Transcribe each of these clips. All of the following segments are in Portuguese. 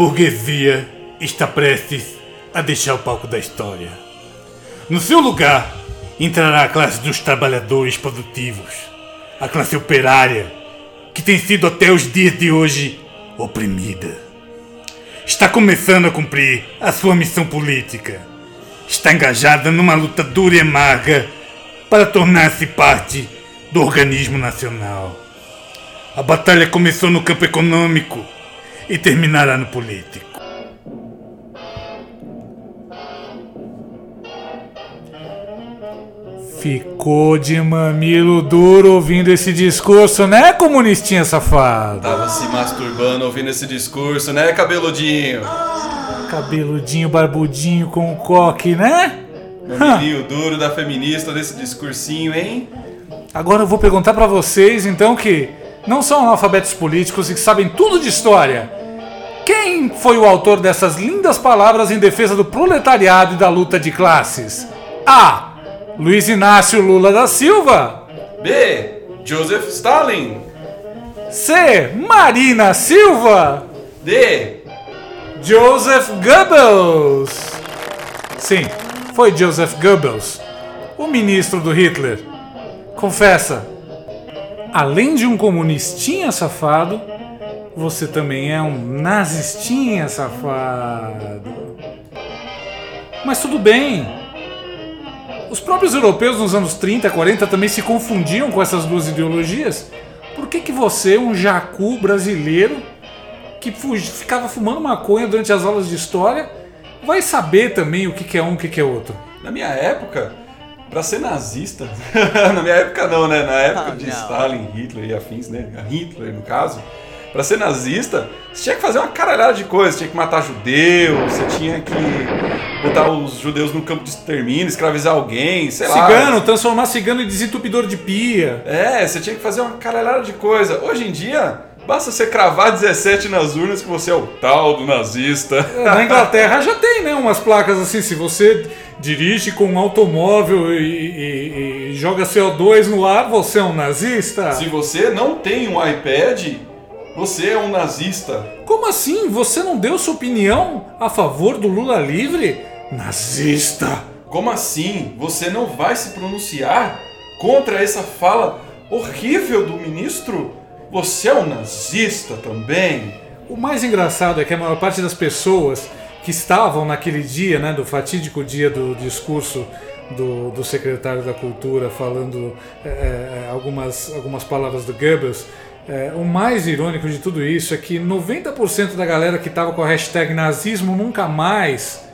burguesia está prestes a deixar o palco da história. No seu lugar entrará a classe dos trabalhadores produtivos, a classe operária, que tem sido até os dias de hoje oprimida. Está começando a cumprir a sua missão política. Está engajada numa luta dura e amarga para tornar-se parte do organismo nacional. A batalha começou no campo econômico e terminará no político. Ficou de mamilo duro ouvindo esse discurso, né, comunistinha safado? Tava se masturbando ouvindo esse discurso, né, cabeludinho? Cabeludinho, barbudinho com coque, né? Mamilinho duro da feminista desse discursinho, hein? Agora eu vou perguntar pra vocês, então, que não são analfabetos políticos e que sabem tudo de história. Quem foi o autor dessas lindas palavras em defesa do proletariado e da luta de classes? A. Luiz Inácio Lula da Silva. B. Joseph Stalin. C. Marina Silva. D. Joseph Goebbels. Sim, foi Joseph Goebbels, o ministro do Hitler. Confessa, além de um comunistinha safado, você também é um nazistinha safado. Mas tudo bem. Os próprios europeus nos anos 30, 40 também se confundiam com essas duas ideologias. Por que, que você, um jacu brasileiro, que ficava fumando maconha durante as aulas de história, vai saber também o que, que é um e o que, que é outro? Na minha época, para ser nazista, na minha época não, né? Na época Oh, de não. Stalin, Hitler e afins, né? Hitler, no caso. Pra ser nazista, você tinha que fazer uma caralhada de coisas. Tinha que matar judeu, você tinha que botar os judeus no campo de extermínio, escravizar alguém, sei lá. Cigano, transformar cigano em desentupidor de pia. É, você tinha que fazer uma caralhada de coisa. Hoje em dia, basta você cravar 17 nas urnas que você é o tal do nazista. Na Inglaterra já tem, né? Umas placas assim, se você dirige com um automóvel e, e- e joga CO2 no ar, você é um nazista? Se você não tem um iPad, você é um nazista. Como assim? Você não deu sua opinião a favor do Lula livre? Nazista! Como assim? Você não vai se pronunciar contra essa fala horrível do ministro? Você é um nazista também? O mais engraçado é que a maior parte das pessoas que estavam naquele dia, né, do fatídico dia do discurso do, do secretário da Cultura falando é, algumas, algumas palavras do Goebbels, é, o mais irônico de tudo isso é que 90% da galera que estava com a hashtag nazismo nunca mais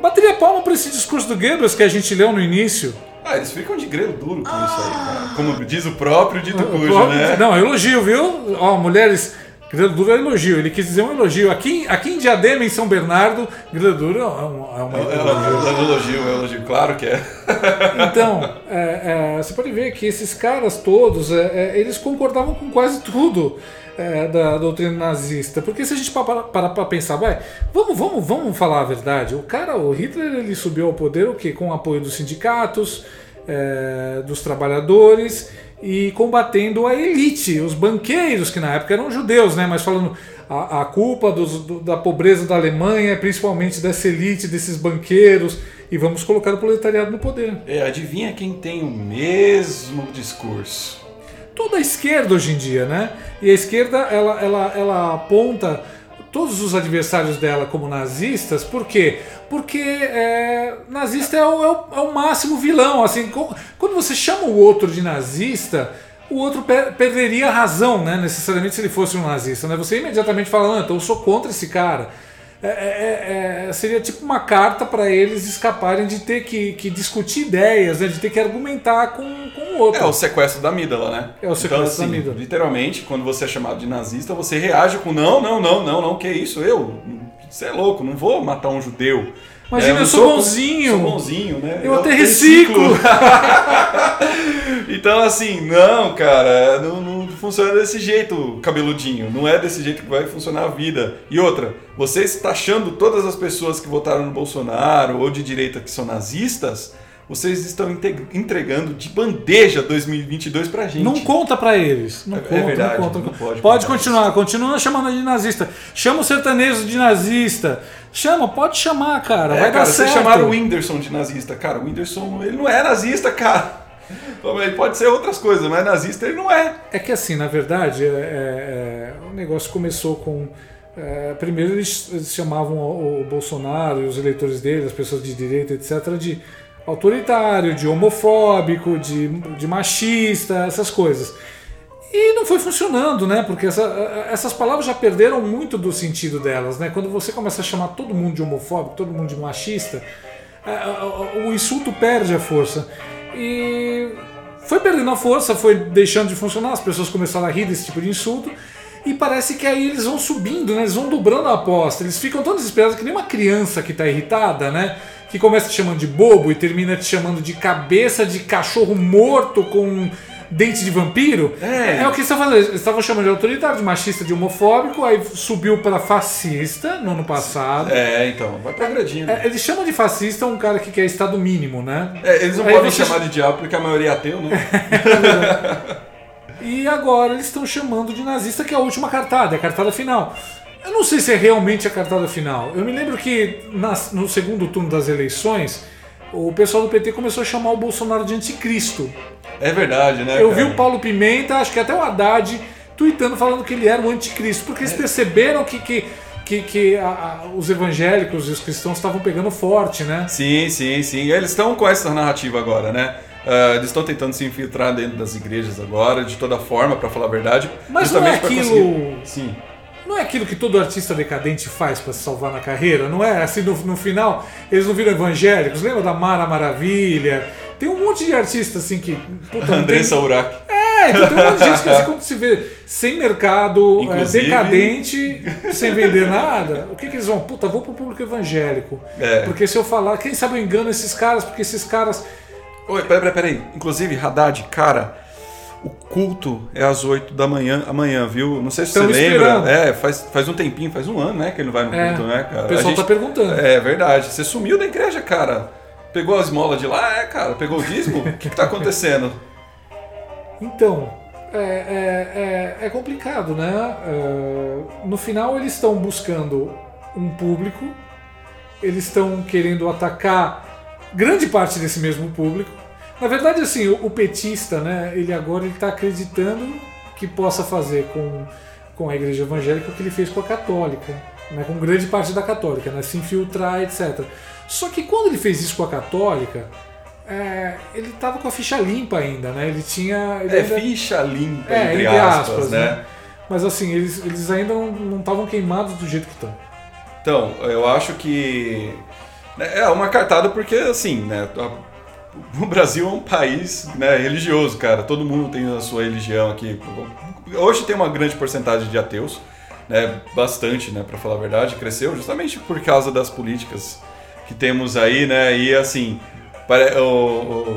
bateria palma para esse discurso do Goebbels que a gente leu no início. Ah, eles ficam de grelo duro com isso aí, cara. Como diz o próprio dito cujo, né? Não, elogio, viu? Ó, mulheres, grelo duro é elogio. Ele quis dizer um elogio. Aqui, aqui em Diadema, em São Bernardo, grelo duro é um, é uma É um elogio, é um elogio, é um elogio, claro que é. Então, é, é, você pode ver que esses caras todos, é, é, eles concordavam com quase tudo é, da doutrina nazista. Porque se a gente parar para pra pensar, vai, vamos, vamos, vamos falar a verdade. O cara, o Hitler, ele subiu ao poder o quê? Com o apoio dos sindicatos, é, dos trabalhadores e combatendo a elite, os banqueiros, que na época eram judeus, né? Mas falando a, a culpa dos- do- da pobreza da Alemanha é principalmente dessa elite, desses banqueiros, e vamos colocar o proletariado no poder. É, adivinha quem tem o mesmo discurso? Toda a esquerda hoje em dia, né? E a esquerda, ela, ela, ela aponta todos os adversários dela como nazistas, por quê? Porque é, nazista é o, é o- é o máximo vilão. Assim, quando você chama o outro de nazista, o outro per- perderia a razão, né? Necessariamente se ele fosse um nazista, né? Você imediatamente fala, não, então eu sou contra esse cara. É, é, é, seria tipo uma carta para eles escaparem de ter que, que discutir ideias, né? de ter que argumentar com, com o outro. É o sequestro da amígdala, né? É o sequestro então, da assim, amígdala. Literalmente, quando você é chamado de nazista, você reage com não, não, não, não, não, que isso? Eu? Você é louco, não vou matar um judeu. Imagina, não eu sou bonzinho. Sou bonzinho, né? Eu até reciclo. então, assim, não, cara, não, não funciona desse jeito, cabeludinho. Não é desse jeito que vai funcionar a vida. E outra, você está achando todas as pessoas que votaram no Bolsonaro ou de direita que são nazistas, vocês estão entregando de bandeja 2022 pra gente. Não conta pra eles. Não É conta, verdade, não conta. não pode pode continuar, continua chamando de nazista. Chama o sertanejo de nazista. Chama, pode chamar, cara. É, vai cara, dar vocês certo. chamaram o Whindersson de nazista. Cara, o Whindersson, ele não é nazista, cara. Ele pode ser outras coisas, mas nazista ele não é. É que assim, na verdade, é, é, é, o negócio começou com. é, primeiro eles, chamavam o, o Bolsonaro e os eleitores dele, as pessoas de direita, etc., de autoritário, de homofóbico, de, de machista, essas coisas. E não foi funcionando, né? Porque essa- essas palavras já perderam muito do sentido delas, né? Quando você começa a chamar todo mundo de homofóbico, todo mundo de machista, é, é, o insulto perde a força. E foi perdendo a força, foi deixando de funcionar, as pessoas começaram a rir desse tipo de insulto. E parece que aí eles vão subindo, né? Eles vão dobrando a aposta. Eles ficam tão desesperados que nem uma criança que tá irritada, né? Que começa te chamando de bobo e termina te chamando de cabeça de cachorro morto com dente de vampiro. É. o que eles estavam fazendo. Eles estavam chamando de autoritário, de machista, de homofóbico, aí subiu para fascista no ano passado. É, então, vai progredindo. É, eles chamam de fascista um cara que quer estado mínimo, né? É, eles não Aí podem você- chamar de diabo porque a maioria é ateu, né? E agora eles estão chamando de nazista, que é a última cartada, é a cartada final. Eu não sei se é realmente a cartada final. Eu me lembro que nas- no segundo turno das eleições, o pessoal do PT começou a chamar o Bolsonaro de anticristo. É verdade, né? Eu vi cara? o Paulo Pimenta, acho que até o Haddad, tweetando falando que ele era o anticristo, porque É. eles perceberam que, que, que, que a- a- os evangélicos e os cristãos estavam pegando forte, né? Sim, sim, sim. Eles estão com essa narrativa agora, né? Ah, eles estão tentando se infiltrar dentro das igrejas agora, de toda forma, pra falar a verdade. Mas não é aquilo. conseguir- Sim. Não é aquilo que todo artista decadente faz pra se salvar na carreira, não é? Assim, no, no final, eles não viram evangélicos. Lembra da Mara Maravilha? Tem um monte de artistas assim que. Puta, Andressa tem... Urach. É, então tem um monte de gente que assim, quando se vê sem mercado, é, Inclusive- decadente, sem vender nada, o que, que eles vão? Puta, vou pro público evangélico. É. Porque se eu falar, quem sabe eu engano esses caras, porque esses caras. Oi, peraí, peraí, peraí. Inclusive, Haddad, cara, o culto é às 8 da manhã, amanhã, viu? Não sei se Tamo você lembra. esperando. É, faz, faz um tempinho, faz um ano, né, que ele não vai no É, culto, né, cara? o pessoal A gente- tá perguntando. É verdade. Você sumiu da igreja, cara. Pegou as esmolas de lá, é, cara. Pegou o dízimo? O que, que tá acontecendo? Então, é, é, é, é complicado, né? É, no final, eles estão buscando um público, eles estão querendo atacar grande parte desse mesmo público. Na verdade, assim, o, o petista, né? Ele agora está acreditando que possa fazer com, com a igreja evangélica o que ele fez com a católica, né? com grande parte da católica, né? se infiltrar, etc. Só que quando ele fez isso com a católica, é, ele estava com a ficha limpa ainda, né? Ele tinha. Ele É ainda- ficha limpa, É, entre, aspas, aspas, né? né? Mas assim, eles, eles ainda não estavam queimados do jeito que estão. Então, eu acho que né, é uma cartada porque, assim, né, o Brasil é um país né, religioso, cara. Todo mundo tem a sua religião aqui. Hoje tem uma grande porcentagem de ateus, né, bastante, né, para falar a verdade, cresceu justamente por causa das políticas que temos aí, né, e assim, pare- o-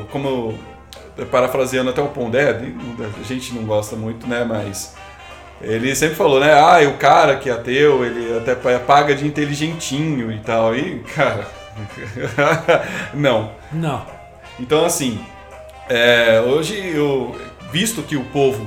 o- como parafraseando até o Pondé, a gente não gosta muito, né, mas ele sempre falou, né? Ah, o cara que é ateu, ele até paga de inteligentinho e tal. E, cara. não. Não. Então, assim, é, hoje, eu, visto que o povo,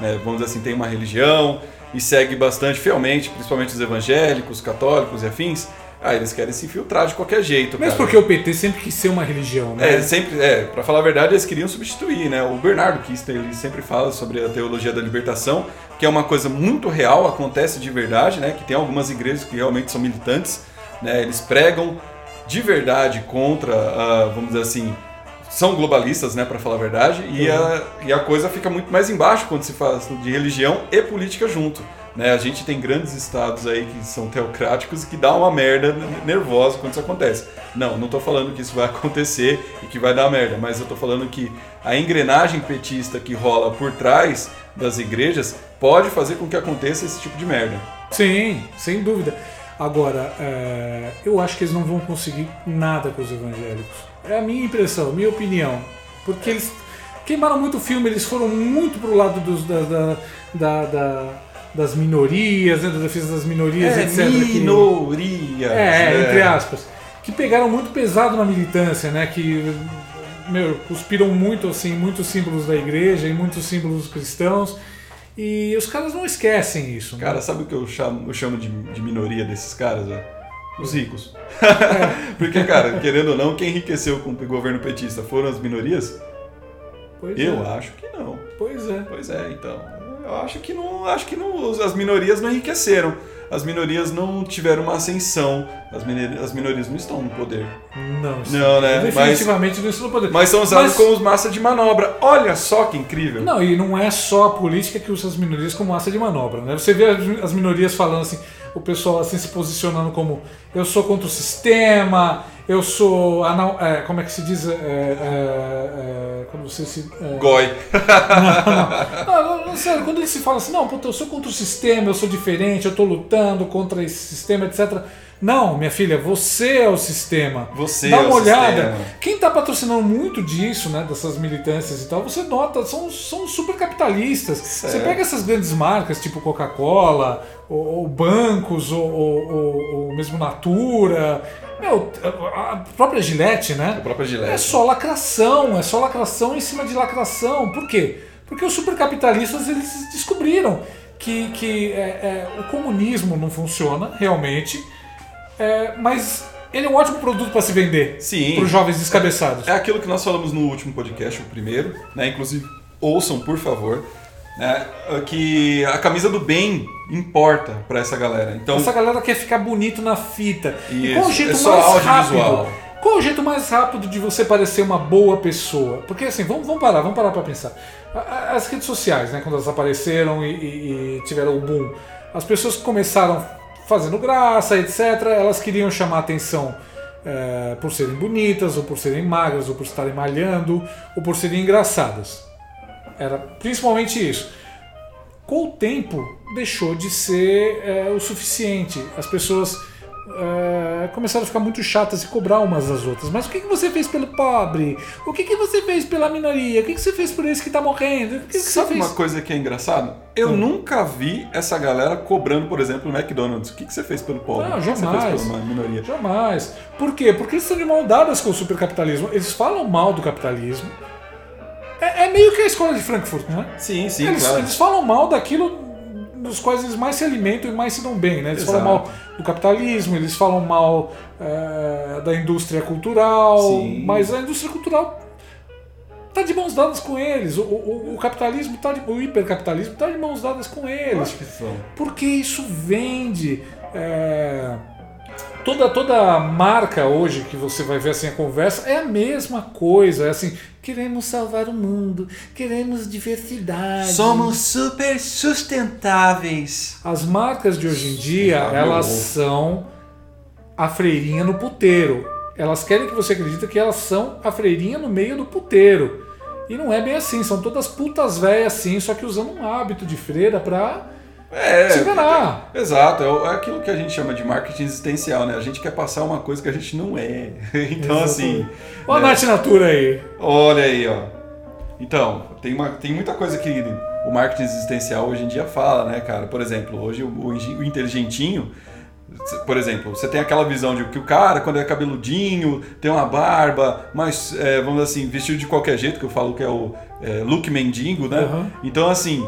né, vamos dizer assim, tem uma religião e segue bastante fielmente, principalmente os evangélicos, católicos e afins, ah, eles querem se infiltrar de qualquer jeito. Mesmo cara. porque o PT sempre quis ser uma religião, né? É, sempre, é, pra falar a verdade, eles queriam substituir, né? O Bernardo Kister, ele sempre fala sobre a teologia da libertação, que é uma coisa muito real, acontece de verdade, né? Que tem algumas igrejas que realmente são militantes, né? Eles pregam de verdade contra, ah, vamos dizer assim, são globalistas, né, para falar a verdade, e, a, e a coisa fica muito mais embaixo quando se fala de religião e política junto. Né? A gente tem grandes estados aí que são teocráticos e que dá uma merda nervosa quando isso acontece. Não, não tô falando que isso vai acontecer e que vai dar merda, mas eu tô falando que a engrenagem petista que rola por trás das igrejas pode fazer com que aconteça esse tipo de merda. Sim, sem dúvida. Agora, é, eu acho que eles não vão conseguir nada com os evangélicos. É a minha impressão, minha opinião. Porque eles queimaram muito o filme, eles foram muito pro lado dos, da, da- da- da- das minorias, né, da defesa das minorias, É, etc. que- minoria. É, entre aspas. Que pegaram muito pesado na militância, né? Que meu, cuspiram muito, assim, muitos símbolos da igreja e muitos símbolos cristãos. E os caras não esquecem isso. né? Cara, sabe o que eu chamo, eu chamo de, de minoria desses caras? ó? Os ricos. Porque, cara, querendo ou não, quem enriqueceu com o governo petista foram as minorias? Pois Eu é. acho que não. Pois é. Pois é, então. Eu acho que não. Acho que não. As minorias não enriqueceram. As minorias não tiveram uma ascensão. As, minori- as minorias não estão no poder. Não, isso- Não, né? Definitivamente não isso não pode. Mas são usados Mas- como massa de manobra. Olha só que incrível. Não, e não é só a política que usa as minorias como massa de manobra, né? Você vê as minorias falando assim, o pessoal assim se posicionando como eu sou contra o sistema, eu sou anal, é, como é que se diz, é, é, é, quando você se é, Goi. não, não, não, sério, quando ele se fala assim, não, puta, eu sou contra o sistema, eu sou diferente, eu tô lutando contra esse sistema, etc. Não, minha filha, você é o sistema. Você Dá é uma o olhada. sistema. Quem tá patrocinando muito disso, né, dessas militâncias e tal, você nota, são, são super capitalistas. Você Certo. pega essas grandes marcas, tipo Coca-Cola, ou, ou bancos, ou, ou- ou- mesmo Natura, meu, a própria Gillette, né? A própria É Gillette. só lacração, é só lacração em cima de lacração. Por quê? Porque os supercapitalistas eles descobriram que, que é, é, o comunismo não funciona realmente, é, mas ele é um ótimo produto para se vender Sim. para os jovens descabeçados. É aquilo que nós falamos no último podcast, o primeiro, né? Inclusive, ouçam, por favor. Né? Que a camisa do bem importa pra essa galera. Então, Essa galera quer ficar bonito na fita. e Isso, qual o jeito é mais rápido? Qual o jeito mais rápido de você parecer uma boa pessoa? Porque assim, vamos, vamos parar, vamos parar pra pensar. As redes sociais, né, quando elas apareceram e, e- e tiveram o boom, as pessoas começaram fazendo graça, etc., elas queriam chamar atenção eh, por serem bonitas, ou por serem magras, ou por estarem malhando, ou por serem engraçadas. Era principalmente isso. Com o tempo, deixou de ser é, o suficiente. As pessoas é, começaram a ficar muito chatas e cobrar umas das outras. Mas o que, que você fez pelo pobre? O que, que você fez pela minoria? O que, que você fez por esse que tá morrendo? O que, que sabe uma coisa que é engraçado? Eu Hum. nunca vi essa galera cobrando, por exemplo, o McDonald's. O que, que você fez pelo pobre? Não, O que que jamais. Você fez pela minoria? Jamais. Por quê? Porque eles estão de mão dadas com o supercapitalismo. Eles falam mal do capitalismo. É, é meio que a escola de Frankfurt, não é? Sim, sim, eles, claro. eles falam mal daquilo dos quais eles mais se alimentam e mais se dão bem, né? Eles Exato. falam mal do capitalismo, eles falam mal é, da indústria cultural, Sim. mas a indústria cultural tá de mãos dadas com eles. O, o- o capitalismo tá de, o hipercapitalismo tá de mãos dadas com eles. Porque isso vende. é, toda toda marca hoje que você vai ver assim a conversa é a mesma coisa. É assim, queremos salvar o mundo, queremos diversidade. super sustentáveis. As marcas de hoje em dia, Ah, elas são a freirinha no puteiro. Elas querem que você acredite que elas são a freirinha no meio do puteiro. E não é bem assim, são todas putas velhas assim, só que usando um hábito de freira pra É, se enganar. Exato, é o- é aquilo que a gente chama de marketing existencial, né? A gente quer passar uma coisa que a gente não é. Então, assim. Olha a né? Nath Natura aí. Olha aí, ó. Então, tem, uma, tem muita coisa que o marketing existencial hoje em dia fala, né, cara? Por exemplo, hoje o, o inteligentinho, por exemplo, você tem aquela visão de que o cara, quando é cabeludinho, tem uma barba, mas, é, vamos dizer assim, vestido de qualquer jeito, que eu falo que é o é, look mendigo, né? Uhum. Então, assim,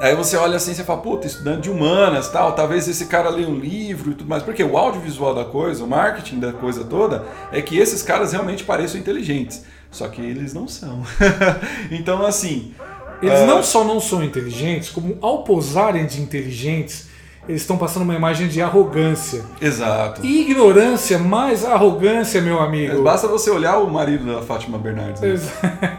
Aí você olha assim e fala, puta, estudante de humanas tal, talvez esse cara leia um livro e tudo mais. Porque o audiovisual da coisa, o marketing da coisa toda, é que esses caras realmente pareçam inteligentes. Só que eles não são. então, assim. Eles ah, não só não são inteligentes, como ao posarem de inteligentes, eles estão passando uma imagem de arrogância. Exato. Ignorância mais arrogância, meu amigo. Basta você olhar o marido da Fátima Bernardes. Né?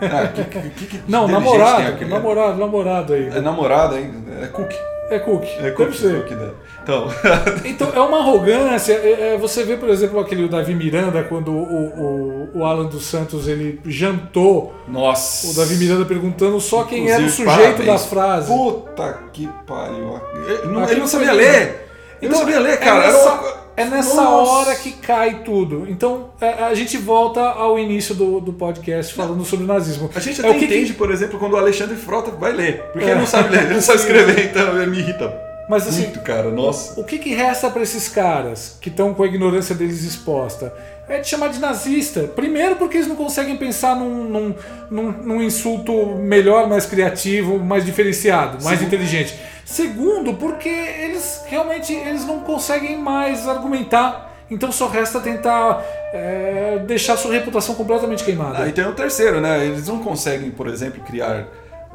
Ah, que, que, que, Não, namorado, aquele- namorado, namorado aí. É namorada, hein? É Cook. É Cook. É Deve Cook, ser. Cook dela. Então, Então é uma arrogância. é- é, você vê, por exemplo, aquele Davi Miranda, quando o, o, o Alan dos Santos ele jantou, nossa. o Davi Miranda perguntando só quem era o Inclusive, sujeito da parabéns. frase. Puta que pariu. Ele não, ele não sabia foi ler. Ele não sabia ler, cara. É Era nessa, é nessa hora que cai tudo. Então é, a gente volta ao início do, do podcast falando sobre o nazismo. A gente É até o que que- entende, por exemplo, quando o Alexandre Frota vai ler. Porque É. ele não sabe ler, ele não sabe escrever, então ele me irrita. Mas assim, Muito, cara, nossa. o que, que resta para esses caras que estão com a ignorância deles exposta? É de chamar de nazista. Primeiro, porque eles não conseguem pensar num, num, num- num insulto melhor, mais criativo, mais diferenciado, mais Segundo- inteligente. Segundo, porque eles realmente eles não conseguem mais argumentar. Então só resta tentar é, deixar sua reputação completamente queimada. Ah, e tem o terceiro, né? Eles não conseguem, por exemplo, criar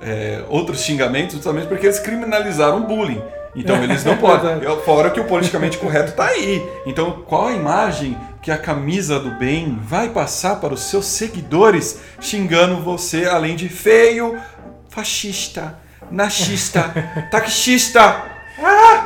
é, outros xingamentos justamente porque eles criminalizaram o bullying. Então eles não podem. Verdade. Fora que o politicamente correto tá aí. Então qual a imagem que a camisa do bem vai passar para os seus seguidores xingando você além de feio, fascista, nachista, taxista?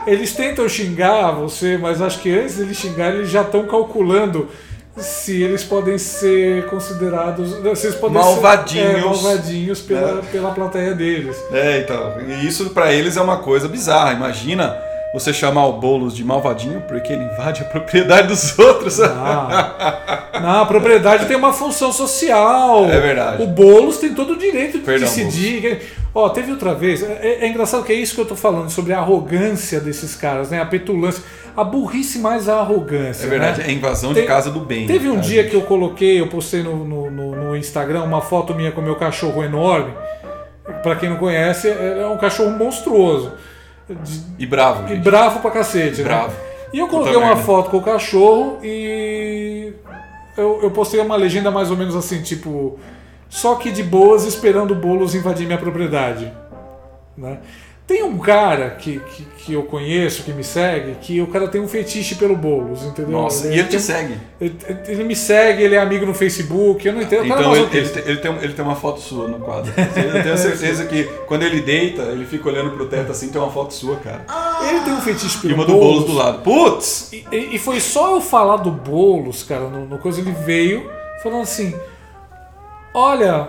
Eles tentam xingar você, mas acho que antes de eles xingarem, eles já estão calculando se eles podem ser considerados. Se eles podem Malvadinhos. Ser, é, malvadinhos pela, É. pela plateia deles. É, então, e isso pra eles é uma coisa bizarra. Imagina você chamar o Boulos de malvadinho porque ele invade a propriedade dos outros. Ah, não, a propriedade tem uma função social. É verdade. O Boulos tem todo o direito de Perdão, decidir. Ó, teve outra vez. É, é engraçado que é isso que eu tô falando sobre a arrogância desses caras, né? A petulância. A burrice mais a arrogância. É verdade, né? é invasão Tem- de casa do bem. Teve um dia que eu coloquei, eu postei no, no, no- no Instagram uma foto minha com meu cachorro enorme. Pra quem não conhece, é um cachorro monstruoso. De- E bravo, e gente. bravo pra cacete, né? Bravo. E eu Puta coloquei uma merda. foto com o cachorro e eu, eu postei uma legenda mais ou menos assim, tipo, só que de boas esperando bolos invadir minha propriedade. Né? Tem um cara que, que, que eu conheço, que me segue, que o cara tem um fetiche pelo bolos, entendeu? Nossa, e ele te segue. Ele, ele me segue, ele é amigo no Facebook, eu não entendo. Então ele, ele, tem- ele tem, ele tem uma foto sua no quadro. Eu tenho certeza que quando ele deita, ele fica olhando pro teto assim, tem uma foto sua, cara. Ele tem um fetiche E pelo uma do Boulos do lado. Putz! E, e- e foi só eu falar do Boulos, cara, no, no coisa, ele veio falando assim: Olha,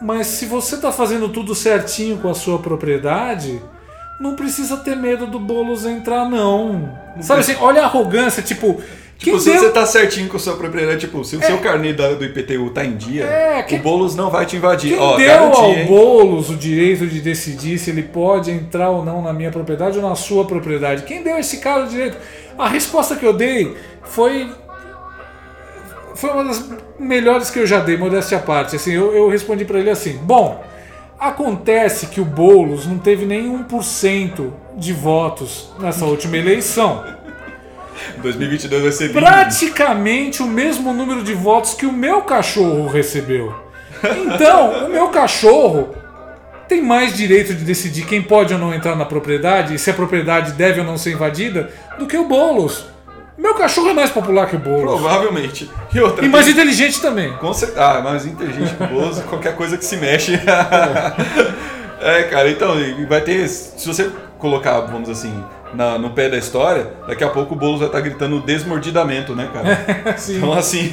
mas se você tá fazendo tudo certinho com a sua propriedade, não precisa ter medo do Boulos entrar, não. Sabe assim, olha a arrogância, tipo. Tipo, se deu- você tá certinho com a sua propriedade, tipo, se o seu carnê da- do IPTU tá em dia, É, quem- o Boulos não vai te invadir. Quem Ó, deu garantia, ao hein? Boulos o direito de decidir se ele pode entrar ou não na minha propriedade ou na sua propriedade? Quem deu esse cara o direito? A resposta que eu dei foi. Foi uma das melhores que eu já dei, modéstia à parte. Assim, eu, eu respondi pra ele assim: Bom, acontece que o Boulos não teve nem 1% de votos nessa última eleição. 2022 vai ser lindo. praticamente o mesmo número de votos que o meu cachorro recebeu. Então, o meu cachorro tem mais direito de decidir quem pode ou não entrar na propriedade e se a propriedade deve ou não ser invadida do que o Boulos. Meu cachorro é mais popular que o Boulos. Provavelmente. E outra. E mais tem- inteligente também. Com certeza. Ah, mais inteligente que o Boulos, qualquer coisa que se mexe. é, cara, então, vai ter. Se você colocar, vamos assim, na- no pé da história, daqui a pouco o Boulos vai estar gritando desmordidamento, né, cara? Sim. Então, assim,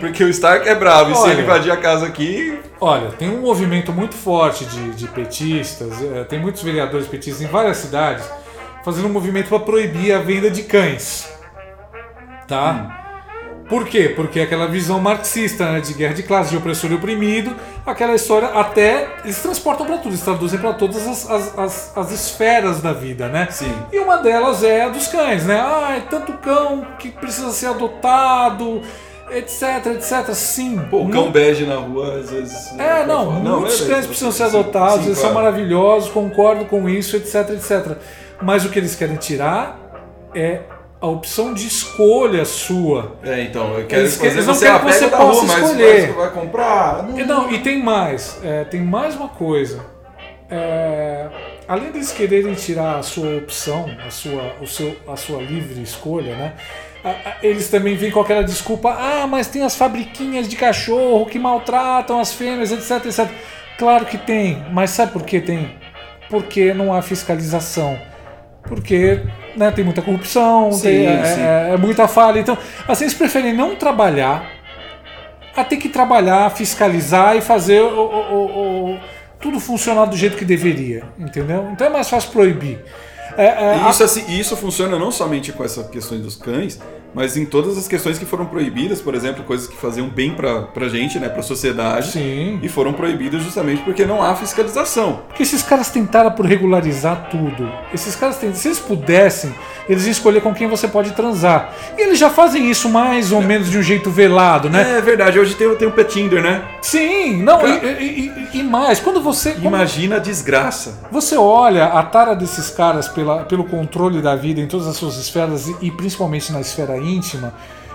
porque o Stark é bravo, e se Olha. ele invadir a casa aqui. Olha, tem um movimento muito forte de, de petistas, eh, tem muitos vereadores petistas em várias cidades fazendo um movimento para proibir a venda de cães. Tá? Por quê? Porque aquela visão marxista né, de guerra de classe, de opressor e oprimido, aquela história até. Eles transportam para tudo, eles traduzem para todas as, as, as, as esferas da vida, né? Sim. E uma delas é a dos cães, né? Ah, é tanto cão que precisa ser adotado, etc, etc. Sim. Pô, o cão não- bege na rua, às vezes. é, não, muitos beleza, cães precisam ser adotados, sim, eles claro. são maravilhosos, concordo com isso, etc, etc. Mas o que eles querem tirar é a opção de escolha sua. É, então, eu quero Eles- fazer eles não você querem que você possa rua, mas escolher. você vai comprar. E, não, e tem mais, é, tem mais uma coisa. É, além deles quererem tirar a sua opção, a sua, o seu, a sua livre escolha, né? Eles também vêm com aquela desculpa, ah, mas tem as fabriquinhas de cachorro que maltratam as fêmeas, etc, etc. Claro que tem, mas sabe por que tem? Porque não há fiscalização. Porque né, tem muita corrupção, Sim, tem, é, sim. é- é muita falha. Então, assim, eles preferem não trabalhar a ter que trabalhar, fiscalizar e fazer o, o- o- tudo funcionar do jeito que deveria, entendeu? Então é mais fácil proibir. É, é, isso, assim, e isso funciona não somente com essa questão dos cães, mas em todas as questões que foram proibidas, por exemplo, coisas que faziam bem pra, pra gente, né, pra sociedade, Sim. e foram proibidas justamente porque não há fiscalização. Porque esses caras tentaram por regularizar tudo. Esses caras, tentaram, se eles pudessem, eles iam escolher com quem você pode transar. E eles já fazem isso mais ou menos de um jeito velado, né? É verdade, hoje tem, tem o Petinder, né? Sim, não, Cara- e, e- e- e mais, quando você. quando Imagina a desgraça. Você olha a tara desses caras pela, pelo controle da vida em todas as suas esferas e, e principalmente na esfera íntima,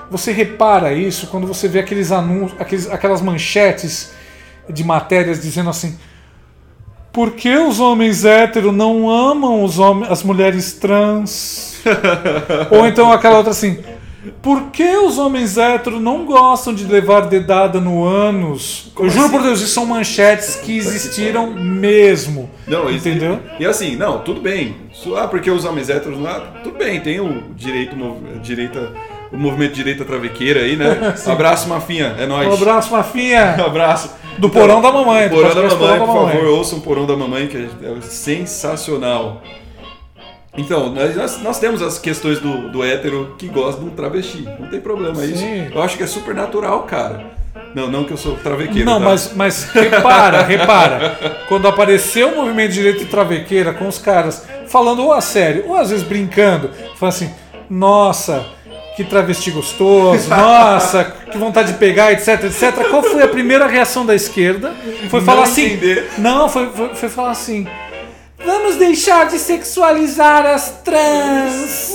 você repara isso quando você vê aqueles anúncios, aqueles, aquelas manchetes de matérias dizendo assim: por que os homens héteros não amam os homens, as mulheres trans? Ou então aquela outra assim. Por que os homens héteros não gostam de levar dedada no ânus? Eu juro assim? por Deus, isso são manchetes que existiram mesmo. Não, entendeu? E, assim, não, tudo bem. Ah, porque os homens héteros lá, tudo bem, tem o direito, direita, o movimento direita travequeira aí, né? Abraço, Mafinha, é nóis. Um abraço, Mafinha. Um abraço. Do Porão da Mamãe, do Porão da Mamãe, por favor, ouçam o Porão da Mamãe, que é sensacional. Então, nós, nós- temos as questões do, do hétero que gosta de um travesti. Não tem problema isso. Sim. Eu acho que é super natural, cara. Não, não que eu sou travequeiro. Não, tá? mas, mas repara, repara. Quando apareceu o movimento de direita e travequeira com os caras falando ou a sério, ou às vezes brincando, falando assim, nossa, que travesti gostoso, nossa, que vontade de pegar, etc, etc. Qual foi a primeira reação da esquerda? Foi falar assim. entender. Não, foi, foi, foi falar assim. Vamos deixar de sexualizar as trans.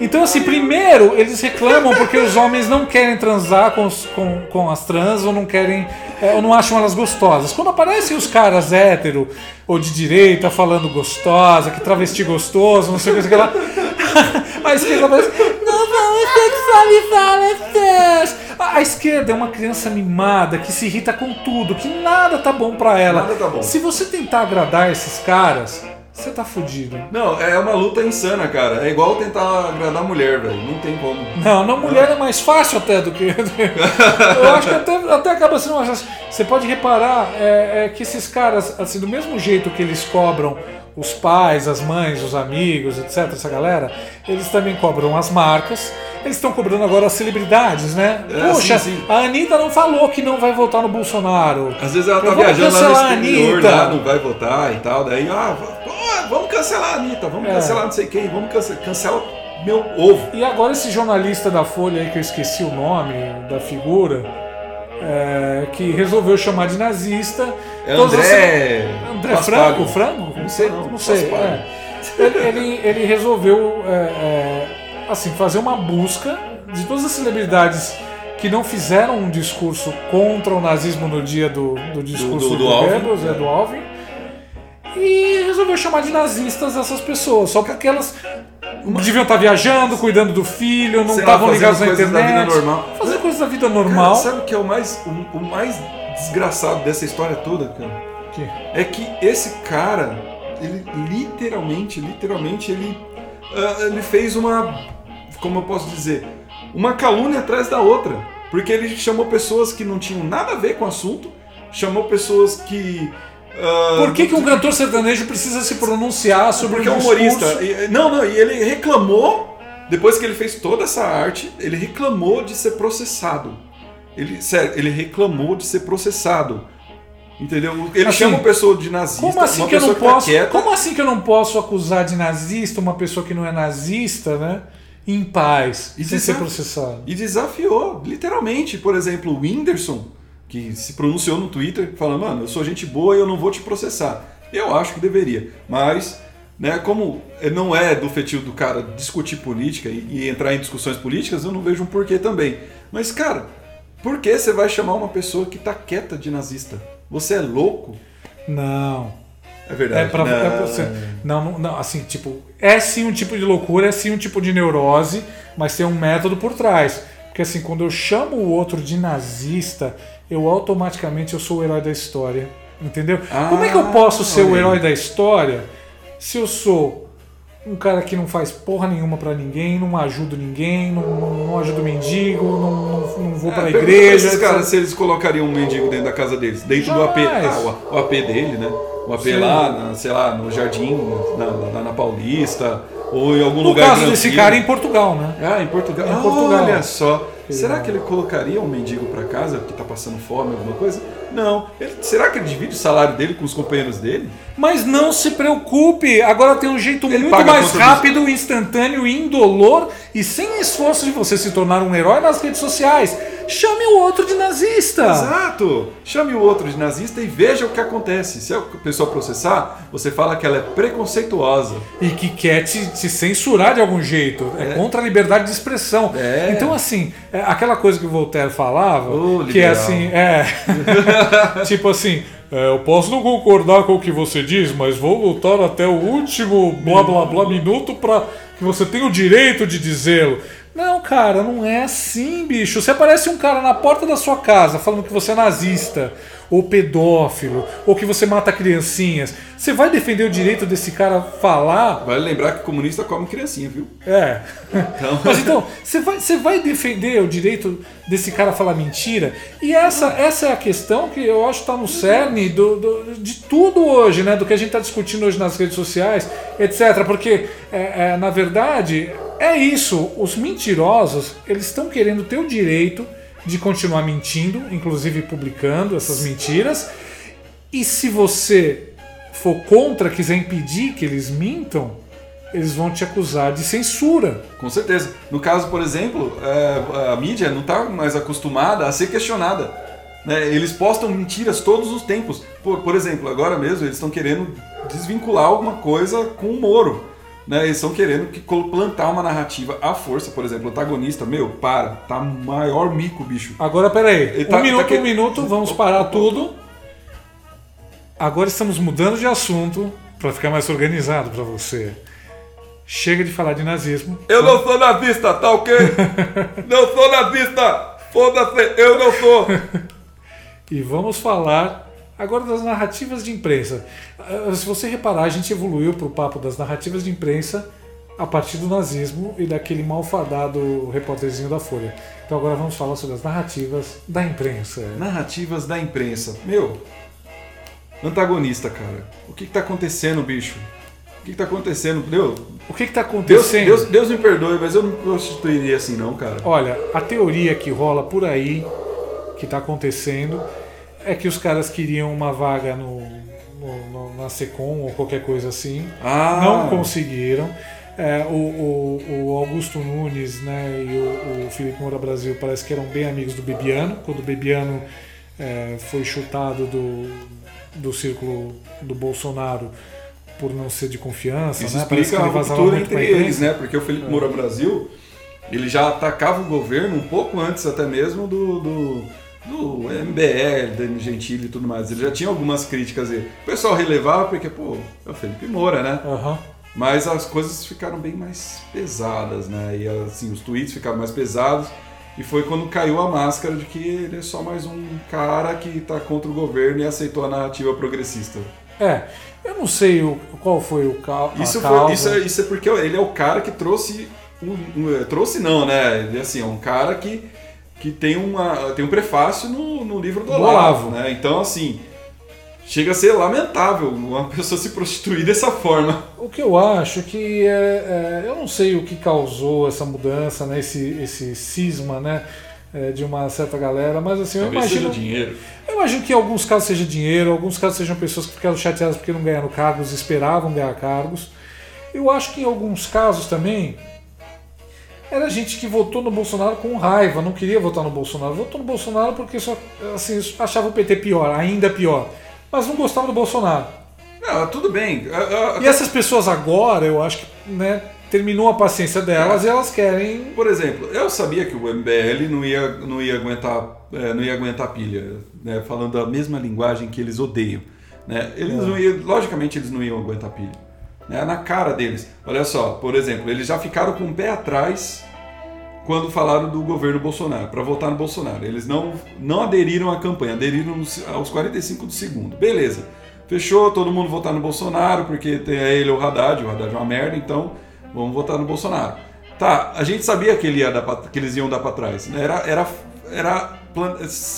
Então, assim, primeiro eles reclamam porque os homens não querem transar com, os- com, com as trans ou não querem. é, ou não acham elas gostosas. Quando aparecem os caras hétero ou de direita falando gostosa, que travesti gostoso, não sei o que, que lá. A esquerda aparece. Não vamos sexualizar as. A esquerda é uma criança mimada que se irrita com tudo, que nada tá bom pra ela. Nada tá bom. Se você tentar agradar esses caras, você tá fudido. Não, é uma luta insana, cara. É igual tentar agradar mulher, velho. Não tem como. Não, na mulher é mais fácil até do que. Eu acho que até, até acaba sendo mais fácil. Você pode reparar é, é, que esses caras, assim, do mesmo jeito que eles cobram os pais, as mães, os amigos, etc., essa galera, eles também cobram as marcas. Eles estão cobrando agora as celebridades, né? É, Poxa, sim, sim. a Anitta não falou que não vai votar no Bolsonaro. Às vezes ela tá viajando lá no exterior, Anitta. lá, não vai votar e tal. Daí, ah, vamos cancelar a Anitta, vamos É. cancelar não sei quem, vamos cancelar, cancela meu ovo. E agora esse jornalista da Folha aí, que eu esqueci o nome da figura, é, que resolveu chamar de nazista. É as- André. André. Franco? Franco? Não sei não, Não sei. É. Ele, ele, ele resolveu é, é, assim, fazer uma busca de todas as celebridades que não fizeram um discurso contra o nazismo no dia do, do discurso do- do, do Alvin. Goebbels, é, do Alvin. E resolveu chamar de nazistas essas pessoas, só porque elas deviam estar viajando, cuidando do filho, não estavam ligados na internet. Fazer coisas da vida Cara, normal. sabe o que é o mais, o, o mais desgraçado dessa história toda, cara? Que- É que esse cara, ele literalmente, literalmente, ele, ah, ele fez uma, como eu posso dizer, uma calúnia atrás da outra. Porque ele chamou pessoas que não tinham nada a ver com o assunto, chamou pessoas que... ah, Por que, que um cantor sertanejo precisa se pronunciar sobre porque é um um humorista. discurso? Não, não, e ele reclamou, depois que ele fez toda essa arte, ele reclamou de ser processado. Ele, sério, ele reclamou de ser processado. Entendeu? Ele Assim, chama uma pessoa de nazista, Como assim que eu não que tá posso? quieta. Como assim que eu não posso acusar de nazista uma pessoa que não é nazista, né? Em paz, E sem ser processado. E desafiou, literalmente. Por exemplo, o Whindersson, que se pronunciou no Twitter, falando, mano, eu sou gente boa e eu não vou te processar. Eu acho que deveria. Mas, né, como não é do feitio do cara discutir política e, e entrar em discussões políticas, eu não vejo um porquê também. Mas, cara, por que você vai chamar uma pessoa que tá quieta de nazista? Você é louco? Não. É verdade. É pra, não. é pra você. Não, não, assim, tipo, é sim um tipo de loucura, é sim um tipo de neurose, mas tem um método por trás. Porque assim, quando eu chamo o outro de nazista, eu automaticamente eu sou o herói da história. Entendeu? Ah, Como é que eu posso ser o herói da história se eu sou um cara que não faz porra nenhuma pra ninguém, não ajudo ninguém, não, não, não ajudo mendigo, não, não, não vou pra É, pergunta igreja. pra esses caras se eles colocariam um mendigo dentro da casa deles, dentro do AP, Jamais. ah, o, o AP dele, né? O AP Sim. lá, sei lá, no Jardim, na, na, na Paulista, Ou em algum No lugar caso desse cara em Portugal, né? Ah, em Portugal. Em Portugal. Olha só. Será que ele colocaria um mendigo pra casa que tá passando fome, alguma coisa? Não. Ele- será que ele divide o salário dele com os companheiros dele? Mas não se preocupe, agora tem um jeito Ele muito mais rápido, instantâneo, indolor e sem esforço de você se tornar um herói nas redes sociais. Chame o outro de nazista. Exato! Chame o outro de nazista e veja o que acontece. Se a pessoa processar, você fala que ela é preconceituosa. E que quer te, te censurar de algum jeito. É, contra a liberdade de expressão. É. Então, assim, é aquela coisa que o Voltaire falava, Ô, que é assim, é. tipo assim. é, eu posso não concordar com o que você diz, mas vou lutar até o último blá blá blá minuto para que você tenha o direito de dizê-lo. Não, cara, não é assim, bicho. Você aparece um cara na porta da sua casa falando que você é nazista, ou pedófilo, ou que você mata criancinhas. Você vai defender o direito desse cara falar Vale lembrar que comunista come criancinha, viu? é. Então- Mas então, você vai, você vai defender o direito desse cara falar mentira? E essa, essa é a questão que eu acho que está no cerne do, do- de tudo hoje, né? Do que a gente está discutindo hoje nas redes sociais, etc. Porque, é, é, na verdade, é isso. Os mentirosos, eles estão querendo ter o direito de continuar mentindo, inclusive publicando essas mentiras. E se você for contra, quiser impedir que eles mintam, eles vão te acusar de censura. Com certeza. No caso, por exemplo, é, a mídia não está mais acostumada a ser questionada. né? Eles postam mentiras todos os tempos. Por, por exemplo, agora mesmo eles estão querendo desvincular alguma coisa com o Moro. Né? Eles estão querendo que, plantar uma narrativa à força. Por exemplo, o antagonista, meu, para, tá maior mico, bicho. Agora, peraí. Ele um tá- minuto, tá que- um minuto, vamos parar tudo. Agora estamos mudando de assunto para ficar mais organizado para você. Chega de falar de nazismo. Eu não sou nazista, tá ok? não sou nazista! Foda-se, eu não sou! E vamos falar agora das narrativas de imprensa. Ah, Se você reparar, a gente evoluiu para o papo das narrativas de imprensa a partir do nazismo e daquele malfadado repórterzinho da Folha. Então agora vamos falar sobre as narrativas da imprensa. Narrativas da imprensa. Meu, antagonista, cara. O que, que tá acontecendo, bicho? O que, que tá acontecendo? Meu, O que está Deus, acontecendo? Deus, Deus me perdoe, mas eu não prostituiria assim não, cara. Olha, a teoria que rola por aí, que está acontecendo, é que os caras queriam uma vaga no, no- no- na Secom ou qualquer coisa assim. Ah, Não conseguiram. É, o, o- o Augusto Nunes né, e o, o Felipe Moura Brasil parece que eram bem amigos do Bebiano. Quando o Bebiano é, foi chutado do, do círculo do Bolsonaro por não ser de confiança, Isso né? Explica a ruptura entre eles, né? Porque o Felipe Moura Brasil, ele já atacava o governo um pouco antes até mesmo do, do, do MBL, Dani Gentili e tudo mais. Ele já tinha algumas críticas aí. O pessoal relevava porque, pô, é o Felipe Moura, né? Aham. Mas as coisas ficaram bem mais pesadas, né? E assim, os tweets ficaram mais pesados. E foi quando caiu a máscara de que ele é só mais um cara que tá contra o governo e aceitou a narrativa progressista. É, eu não sei o, qual foi o cal, Isso, causa. foi, isso, é, isso é porque ele é o cara que trouxe. Um, um- trouxe não, né? Ele assim, é um cara que, que tem, uma, tem um prefácio no, no livro do Olavo, Olavo. né? Então, assim, chega a ser lamentável uma pessoa se prostituir dessa forma. O que eu acho que é, é, eu não sei o que causou essa mudança, né, esse, esse cisma, né, é, de uma certa galera, mas assim, eu Talvez imagino, seja dinheiro. eu imagino que em alguns casos seja dinheiro, alguns casos sejam pessoas que ficaram chateadas porque não ganharam cargos, esperavam ganhar cargos. Eu acho que em alguns casos também era gente que votou no Bolsonaro com raiva, não queria votar no Bolsonaro, votou no Bolsonaro porque só assim, achava o PT pior, ainda pior, mas não gostava do Bolsonaro. Não, tudo bem. A- a- E essas pessoas agora, eu acho que né, terminou a paciência delas e elas querem. Por exemplo, eu sabia que o MBL não ia, não ia aguentar, é, não ia aguentar pilha, né? falando a mesma linguagem que eles odeiam. Né? Eles não iam, logicamente eles não iam aguentar pilha. Né? Na cara deles. Olha só, por exemplo, eles já ficaram com o pé atrás quando falaram do governo Bolsonaro, para votar no Bolsonaro. Eles não, não aderiram à campanha, aderiram aos 45 do segundo. Beleza. Fechou, todo mundo votar no Bolsonaro, porque tem ele o Haddad, o Haddad é uma merda, então vamos votar no Bolsonaro. Tá, a gente sabia que, ele ia dar pra- que eles iam dar para trás. né? Era, era, era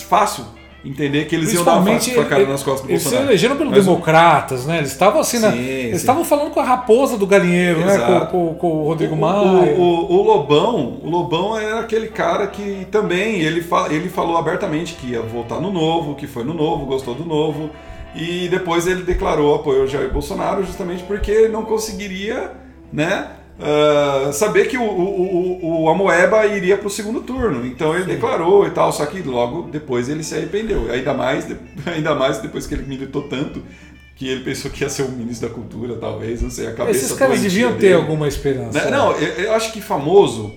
fácil entender que eles iam dar uma facada nas costas do Principalmente Bolsonaro. Eles eles elegeram pelos Mas democratas, né? Eles estavam assim, na- Sim, eles estavam falando com a raposa do galinheiro, né? Exato. Com, com- com o Rodrigo Maia. o, o- o Lobão, o Lobão era aquele cara que também ele, fa- ele falou abertamente que ia votar no novo, que foi no novo, gostou do novo. E depois ele declarou apoio ao Jair Bolsonaro justamente porque ele não conseguiria, né? Ah, saber que o, o, o, Amoeba iria para o segundo turno, então ele declarou e tal, só que logo depois ele se arrependeu. Ainda mais, ainda mais depois que ele militou tanto que ele pensou que ia ser o ministro da cultura, talvez, não sei, a cabeça Esses caras deviam ter dele. alguma esperança. Né? Não, eu, eu acho que famoso,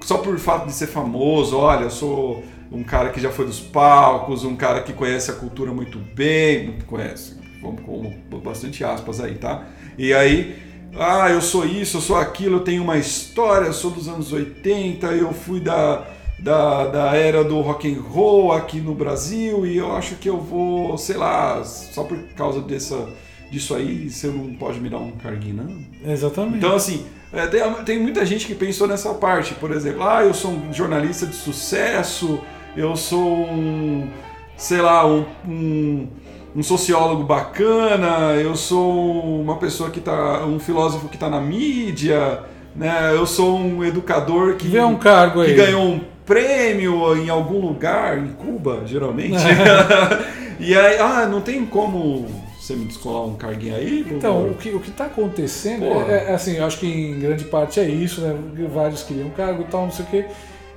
só por fato de ser famoso, olha, eu sou um cara que já foi dos palcos, um cara que conhece a cultura muito bem, conhece, vamos com bastante aspas aí, tá? E aí, ah, eu sou isso, eu sou aquilo, eu tenho uma história, eu sou dos anos 80, eu fui da, da, da era do rock and roll aqui no Brasil e eu acho que eu vou, sei lá, só por causa dessa, disso aí, você não pode me dar um carguinho, não? Exatamente. Então, assim, é, tem, tem muita gente que pensou nessa parte. Por exemplo, ah, eu sou um jornalista de sucesso, eu sou um, sei lá, um, um, um sociólogo bacana, eu sou uma pessoa que tá, um filósofo que está na mídia, né? Eu sou um educador que, Vê um cargo que aí. ganhou um prêmio em algum lugar, em Cuba, geralmente. e aí, ah, não tem como você me descolar um carguinho aí? Então, o que o está acontecendo é, é, assim, eu acho que em grande parte é isso, né? Vários queriam cargo e tal, não sei o quê.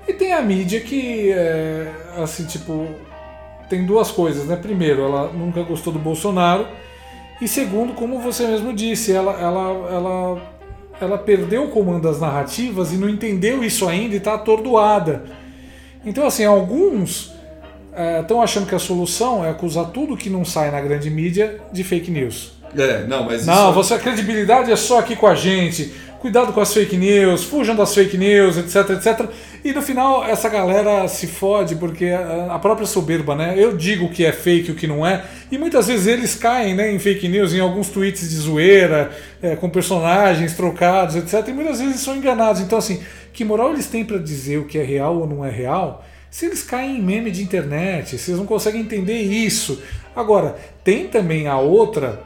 E tem a mídia que, é, assim, tipo, tem duas coisas, né? Primeiro, ela nunca gostou do Bolsonaro. E segundo, como você mesmo disse, ela, ela, ela, ela perdeu o comando das narrativas e não entendeu isso ainda e está atordoada. Então, assim, alguns estão achando que a solução é acusar tudo que não sai na grande mídia de fake news. É, não, mas Não, isso... você, a credibilidade é só aqui com a gente. Cuidado com as fake news, fujam das fake news, etc, etc. E no final essa galera se fode porque a a própria soberba, né? Eu digo o que é fake e o que não é. E muitas vezes eles caem né, em fake news, em alguns tweets de zoeira, é, com personagens trocados, etc. E muitas vezes são enganados. Então, assim, que moral eles têm para dizer o que é real ou não é real? Se eles caem em meme de internet, se eles não conseguem entender isso. Agora, tem também a outra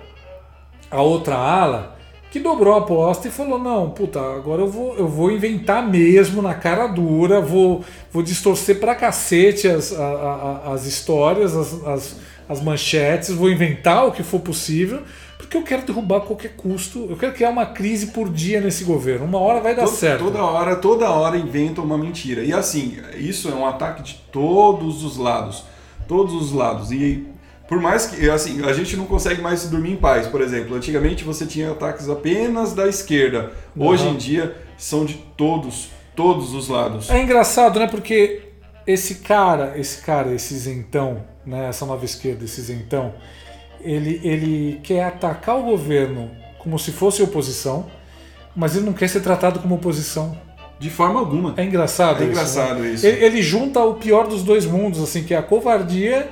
a outra ala que dobrou a aposta e falou: não, puta, agora eu vou, eu vou inventar mesmo na cara dura, vou, vou distorcer pra cacete as, a- a- as histórias, as, as, as manchetes, vou inventar o que for possível, porque eu quero derrubar a qualquer custo, eu quero criar uma crise por dia nesse governo. Uma hora vai dar To- certo. Toda hora, toda hora inventam uma mentira. E assim, isso é um ataque de todos os lados. Todos os lados. E por mais que, assim, a gente não consegue mais dormir em paz. Por exemplo, antigamente você tinha ataques apenas da esquerda. Hoje Uhum. em dia são de todos, todos os lados. É engraçado, né? Porque esse cara, esse cara, esse isentão, né? Essa nova esquerda, esse isentão, ele, ele quer atacar o governo como se fosse oposição, mas ele não quer ser tratado como oposição. De forma alguma. É engraçado É isso. engraçado né? isso. Ele, ele junta o pior dos dois mundos, assim, que é a covardia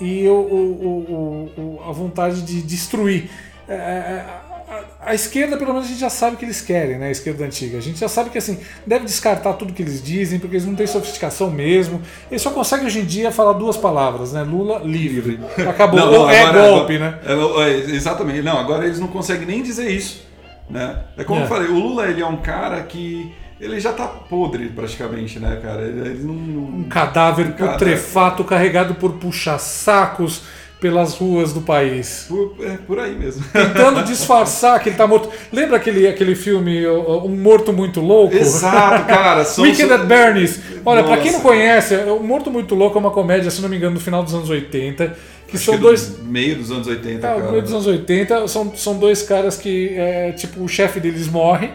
e o, o- o- a vontade de destruir. É, é, a, a esquerda, pelo menos, a gente já sabe o que eles querem, né? A esquerda antiga. A gente já sabe que assim, deve descartar tudo que eles dizem, porque eles não têm sofisticação mesmo. Eles só conseguem hoje em dia falar duas palavras, né? Lula livre. Acabou. Não, não, é agora- golpe, agora- né? É, é, exatamente. Não, agora eles não conseguem nem dizer isso. Né? É como É. eu falei, o Lula ele é um cara que. Ele já tá podre praticamente, né, cara? Ele, ele não. Um cadáver putrefato carregado por puxa-sacos pelas ruas do país. Por, é por aí mesmo. tentando disfarçar que ele tá morto. Lembra aquele, aquele filme Um Morto Muito Louco? Exato, cara. São, Weekend at Bernie's. Olha, pra quem não conhece, O Morto Muito Louco é uma comédia, se não me engano, do final dos anos 80, que Acho são que dois... do meio dos anos 80, É, cara. meio dos anos 80, são, são dois caras que, é, tipo, o chefe deles morre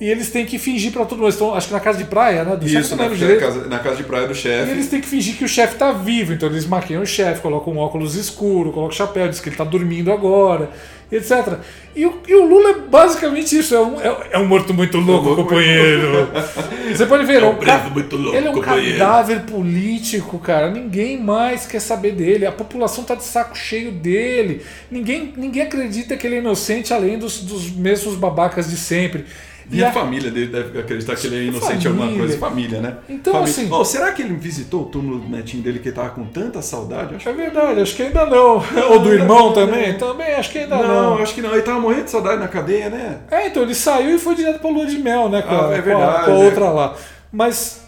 e eles têm que fingir pra todo mundo. Eles estão, acho que na casa de praia, né? Do Isso, não na, casa, na casa de praia do E chefe. eles têm que fingir que o chefe tá vivo, então eles maquiam o chefe, colocam um óculos escuro, colocam chapéu, diz que ele tá dormindo agora, etc. E o, e o Lula é basicamente isso, é um, é, é um morto muito louco, louco, companheiro. Você pode ver, é um preso ca- muito louco, ele é um companheiro. cadáver político, cara. Ninguém mais quer saber dele. A população tá de saco cheio dele. Ninguém, ninguém acredita que ele é inocente além dos, dos mesmos babacas de sempre. E a a- família dele deve acreditar que ele é inocente em alguma Família. coisa. Família, né? Então, Família. assim- Oh, será que ele visitou o túmulo do netinho dele que ele tava com tanta saudade? Acho É verdade, acho que ainda não. Ou do irmão também? Também acho que ainda não, não. acho que não. Ele tava morrendo de saudade na cadeia, né? É, então ele saiu e foi direto pra lua de mel, né? Com, Ah, a, é com a- verdade, com a é. outra lá. Mas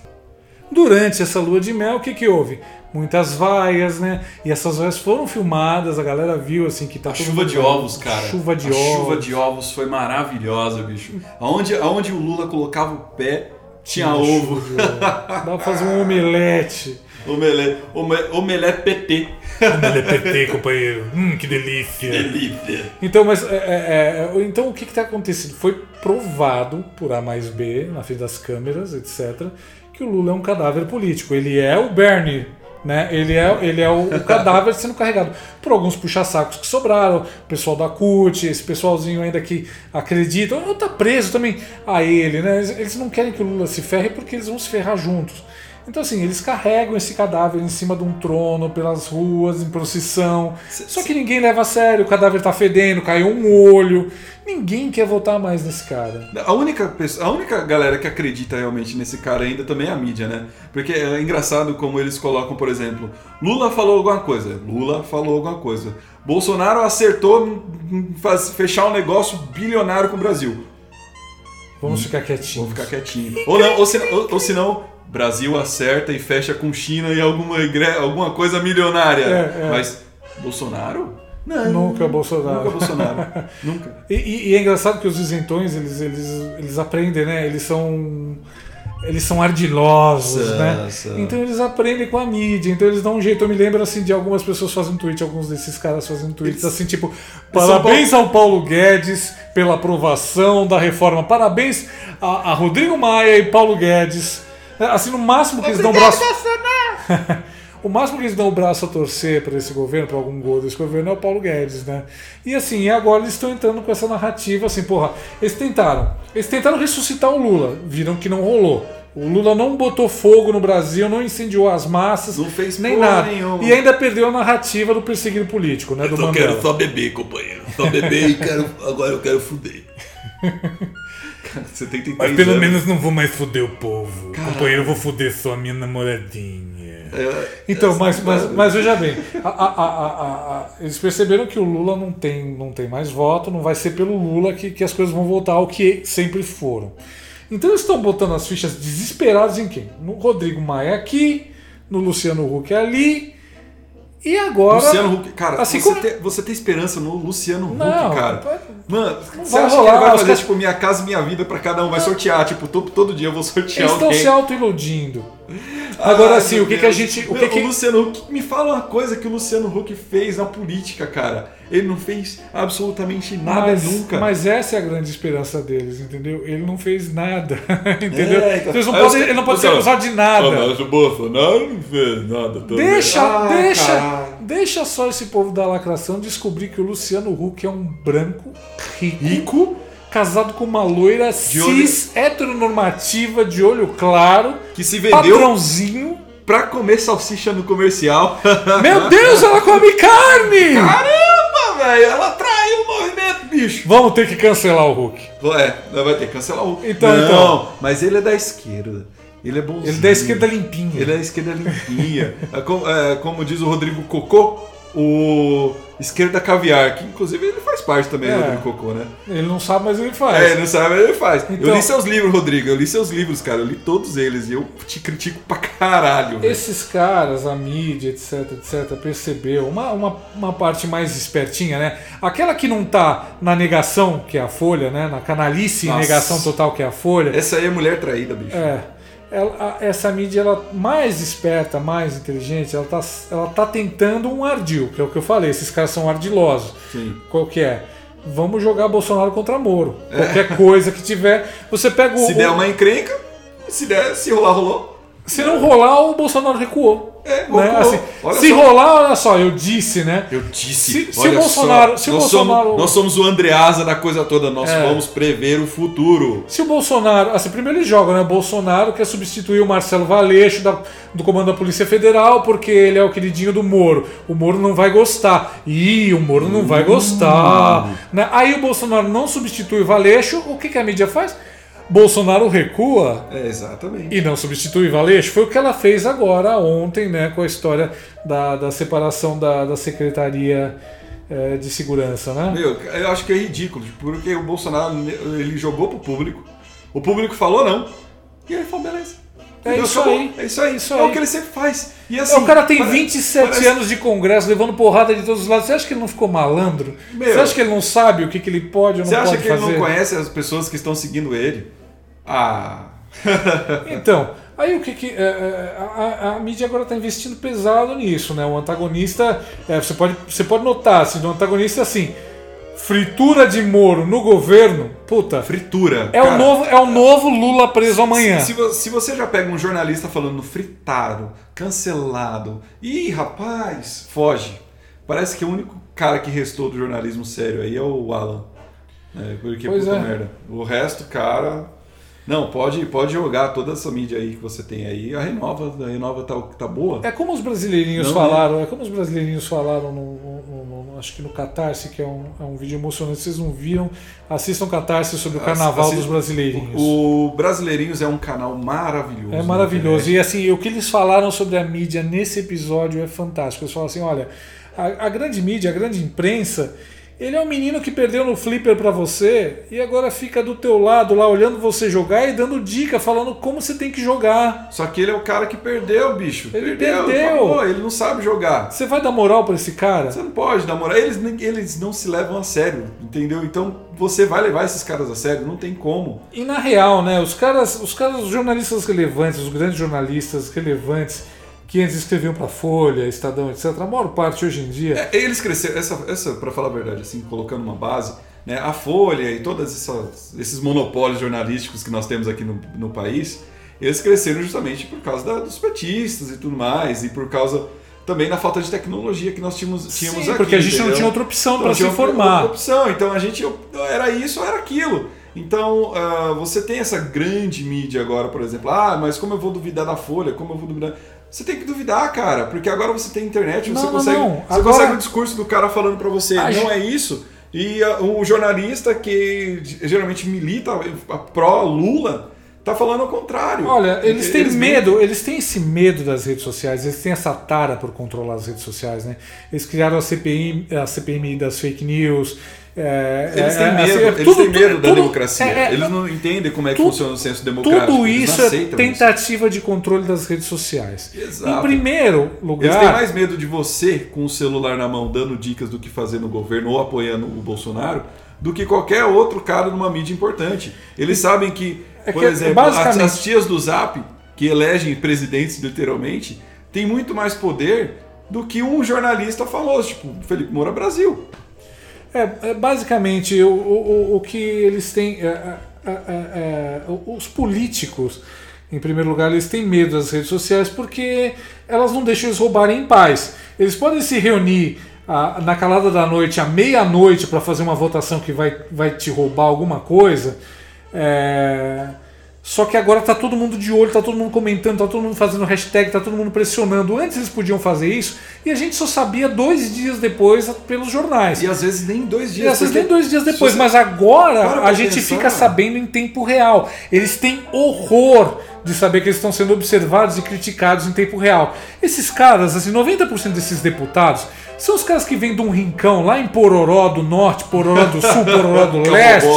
durante essa lua de mel, o que que houve? Muitas vaias, né? E essas vaias foram filmadas, a galera viu assim que tá A chuva de ovos, cara. Chuva de a ovos. chuva de ovos foi maravilhosa, bicho. Aonde, aonde o Lula colocava o pé, tinha Chuva ovo. Dá pra fazer um omelete. Omelete, ome- omelete PT. LPT, companheiro. Hum, que delícia. Delícia. Então, mas é, é, é, então o que está acontecendo? Foi provado por A mais B, na frente das câmeras, etc., que o Lula é um cadáver político. Ele é o Bernie. Né? Ele é, ele é o, o cadáver sendo carregado por alguns puxa-sacos que sobraram, pessoal da CUT, esse pessoalzinho ainda que acredita, ou tá preso também a ele, né? Eles, eles não querem que o Lula se ferre porque eles vão se ferrar juntos. Então, assim, eles carregam esse cadáver em cima de um trono, pelas ruas, em procissão. Só que ninguém leva a sério, o cadáver tá fedendo, caiu um olho. Ninguém quer votar mais nesse cara. A única, pessoa, a única galera que acredita realmente nesse cara ainda também é a mídia, né? Porque é engraçado como eles colocam, por exemplo, Lula falou alguma coisa, Lula falou alguma coisa. Bolsonaro acertou fechar um negócio bilionário com o Brasil. Vamos ficar quietinhos. Vou ficar quietinho. Ou não, ou se, ou, ou se não, Brasil acerta e fecha com China e alguma, alguma coisa milionária. É, é. Mas Bolsonaro? Não. Nunca Bolsonaro. Nunca Bolsonaro. Nunca. E, e- e é engraçado que os isentões, eles, eles, eles aprendem, né? Eles são. Eles são ardilosos, né? Então eles aprendem com a mídia, então eles dão um jeito. Eu me lembro assim de algumas pessoas fazendo tweet, alguns desses caras fazendo tweets assim, tipo, parabéns ao Paulo Guedes pela aprovação da reforma. Parabéns a, a Rodrigo Maia e Paulo Guedes. Assim, no máximo que eles dão o braço. O máximo que eles dão o braço a torcer para esse governo, para algum gol desse governo, é o Paulo Guedes, né? E assim, agora eles estão entrando com essa narrativa, assim, porra, eles tentaram. Eles tentaram ressuscitar o Lula, viram que não rolou. O Lula não botou fogo no Brasil, não incendiou as massas, Não fez nem nada. nenhuma. E ainda perdeu a narrativa do perseguido político, né? Do Só Mandela. quero só beber, companheiro. Só beber e quero, agora eu quero fuder. Você tem que Mas tentar. pelo menos não vou mais foder o povo. Companheiro, eu vou foder só a minha namoradinha. Então, mas, mas, mas veja bem, a- a- a- eles perceberam que o Lula não tem, não tem mais voto, não vai ser pelo Lula que, que as coisas vão voltar ao que sempre foram. Então eles estão botando as fichas desesperados em quem? No Rodrigo Maia aqui, no Luciano Huck ali, e agora. Luciano Huck, cara, assim você, como- tem, você tem esperança no Luciano Huck, Não, cara. Mano, você vai acha rolar, que ele vai fazer, caras- tipo, minha casa, minha vida pra cada um? Vai sortear, tipo, todo, todo dia eu vou sortear Eles estão alguém. se auto-iludindo. Agora sim, o que, que a gente. O que que... Luciano Huck, me fala uma coisa que o Luciano Huck fez na política, cara. Ele não fez absolutamente nada mas, nunca. mas essa é a grande esperança deles, entendeu? Ele não fez nada, entendeu? É, então- Eles não podem- os- ele não pode ser então- acusado de nada. Ah, mas o Bolsonaro não fez nada também. Deixa, Ah, deixa, caralho. deixa só esse povo da lacração descobrir que o Luciano Huck é um branco rico, Rico, casado com uma loira olho- cis, heteronormativa, de olho claro, que se vendeu padrãozinho. pra comer salsicha no comercial. Meu Deus, ela come carne! Caramba, velho, ela traiu o movimento, bicho. Vamos ter que cancelar o Huck. É, vai ter que cancelar o. Então, não, então. mas ele é da esquerda. Ele é bonzinho. Ele da esquerda limpinha. Ele é da esquerda limpinha. É como, é, como diz o Rodrigo Cocô, o esquerda caviar, que inclusive ele faz parte também É. do Rodrigo Cocô, né? Ele não sabe, mas ele faz. É, ele não sabe, mas ele faz. eu Então- li seus livros, Rodrigo. Eu li seus livros, cara. Eu li todos eles e eu te critico pra caralho. velho. Esses caras, a mídia, etc, etc, percebeu uma, uma, uma parte mais espertinha, né? Aquela que não tá na negação, que é a Folha, né? Na canalice e Nossa. negação total, que é a Folha. Essa aí é mulher traída, bicho. É. Ela- essa mídia, ela mais esperta, mais inteligente, ela tá, ela tá tentando um ardil, que é o que eu falei, esses caras são ardilosos. Sim. Qual que é? Vamos jogar Bolsonaro contra Moro. Qualquer coisa que tiver, você pega o. Se der uma encrenca, se der, se rolar, rolou. Se não rolar, o Bolsonaro recuou. É, né? Assim, se só. rolar, olha só, eu disse, né? Eu disse. Se- se o Bolsonaro- só, se o nós, Bolsonaro- somos, nós somos o Andreasa da coisa toda. Nós É. vamos prever o futuro. Se o Bolsonaro. Assim, primeiro ele joga, né? O Bolsonaro quer substituir o Marcelo Valeixo da- do comando da Polícia Federal porque ele é o queridinho do Moro. O Moro não vai gostar. Ih, o Moro não vai gostar. Né? Aí o Bolsonaro não substitui o Valeixo. O que, que a mídia faz? Bolsonaro recua É, exatamente. e não substitui Valeixo. Foi o que ela fez agora, ontem, né, com a história da, da separação da, da Secretaria eh, de Segurança, né? Meu, eu acho que é ridículo, porque o Bolsonaro ele jogou pro público, o público falou não, e ele falou, beleza. É isso Acabou. aí. É isso aí. Isso é aí. o que ele sempre faz. E É, assim, o cara tem pare- 27 parece- anos de congresso, levando porrada de todos os lados. Você acha que ele não ficou malandro? Meu. Você acha que ele não sabe o que, que ele pode ou não Você acha pode que ele fazer? não conhece as pessoas que estão seguindo ele? Ah. Então, aí o que que. é, é, a, a- a mídia agora está investindo pesado nisso, né? O antagonista. é, você, pode, você pode notar, assim, do antagonista assim. Fritura de Moro no governo, puta. Fritura. É o, Cara, novo, é o novo Lula preso amanhã. Se, se você já pega um jornalista falando fritado, cancelado, ih, rapaz, foge. Parece que o único cara que restou do jornalismo sério aí é o Alan. É, porque Pois puta é. merda. O resto, cara. Não, pode, pode jogar toda essa mídia aí que você tem aí. A Renova, a Renova tá, tá boa. É como os brasileirinhos Não, falaram, é como os brasileirinhos falaram no, no- no- no- acho que no Catarse, que é um, é um vídeo emocionante, vocês não viram, assistam Catarse sobre o carnaval dos brasileirinhos. O Brasileirinhos é um canal maravilhoso. É na maravilhoso. E assim, o que eles falaram sobre a mídia nesse episódio é fantástico. Eles falam assim: olha, a, a grande mídia, a grande imprensa, ele é um menino que perdeu no flipper pra você e agora fica do teu lado lá olhando você jogar e dando dica, falando como você tem que jogar. Só que ele é o cara que perdeu, bicho. Ele perdeu. acabou, ele não sabe jogar. Você vai dar moral pra esse cara? Você não pode dar moral. Eles, eles não se levam a sério, entendeu? Então você vai levar esses caras a sério, não tem como. E na real, né, os caras, os caras, os jornalistas relevantes, os grandes jornalistas relevantes que antes escreviam pra Folha, Estadão, etc., a maior parte hoje em dia. É, eles cresceram, essa, essa para falar a verdade, assim, colocando uma base, né, a Folha e todos esses monopólios jornalísticos que nós temos aqui no, no país, eles cresceram justamente por causa da- dos petistas e tudo mais, e por causa também da falta de tecnologia que nós tínhamos, tínhamos Sim, aqui. porque a gente não entendeu? tinha outra opção Não para se informar. outra opção. Então a gente era isso ou era aquilo. Então ah, você tem essa grande mídia agora, por exemplo. Ah, mas como eu vou duvidar da Folha? Como eu vou duvidar? Você tem que duvidar, cara, porque agora você tem internet, Não, você não, consegue, não. você Agora- consegue o discurso do cara falando pra você, A não gente- é isso. E ah, o jornalista que geralmente milita a pró Lula tá falando ao contrário. Olha, eles têm mentem. medo, eles têm esse medo das redes sociais, eles têm essa tara por controlar as redes sociais, né? Eles criaram a CPI, a CPMI das fake news. é, Eles é, têm é, medo, assim, é eles tudo- têm medo da tudo- democracia. é, é, eles não entendem como é que tudo- funciona o senso democrático. Tudo eles isso é aceitam isso. tentativa de controle das redes sociais. Exato. Em primeiro Eles têm lugar, mais medo de você com o celular na mão dando dicas do que fazer no governo ou apoiando o Bolsonaro do que qualquer outro cara numa mídia importante. Eles sabem que, É por que, exemplo, as, basicamente- as tias do Zap, que elegem presidentes literalmente, têm muito mais poder do que um jornalista famoso, tipo Felipe Moura Brasil. É, é, basicamente, o, o, o- o que eles têm. é, é, é, é, os políticos, em primeiro lugar, eles têm medo das redes sociais porque elas não deixam eles roubarem em paz. Eles podem se reunir na calada da noite, à meia-noite, para fazer uma votação que vai, vai te roubar alguma coisa. é, Só que agora tá todo mundo de olho, tá todo mundo comentando, tá todo mundo fazendo hashtag, tá todo mundo pressionando. Antes eles podiam fazer isso e a gente só sabia dois dias depois pelos jornais. E às vezes nem dois E dias. às vezes nem dois dias depois, mas agora a gente pensar. fica sabendo em tempo real. Eles têm horror de saber que eles estão sendo observados e criticados em tempo real. Esses caras, assim, 90% desses deputados são os caras que vêm de um rincão lá em Pororó do Norte, Pororó do Sul, Pororó do Leste.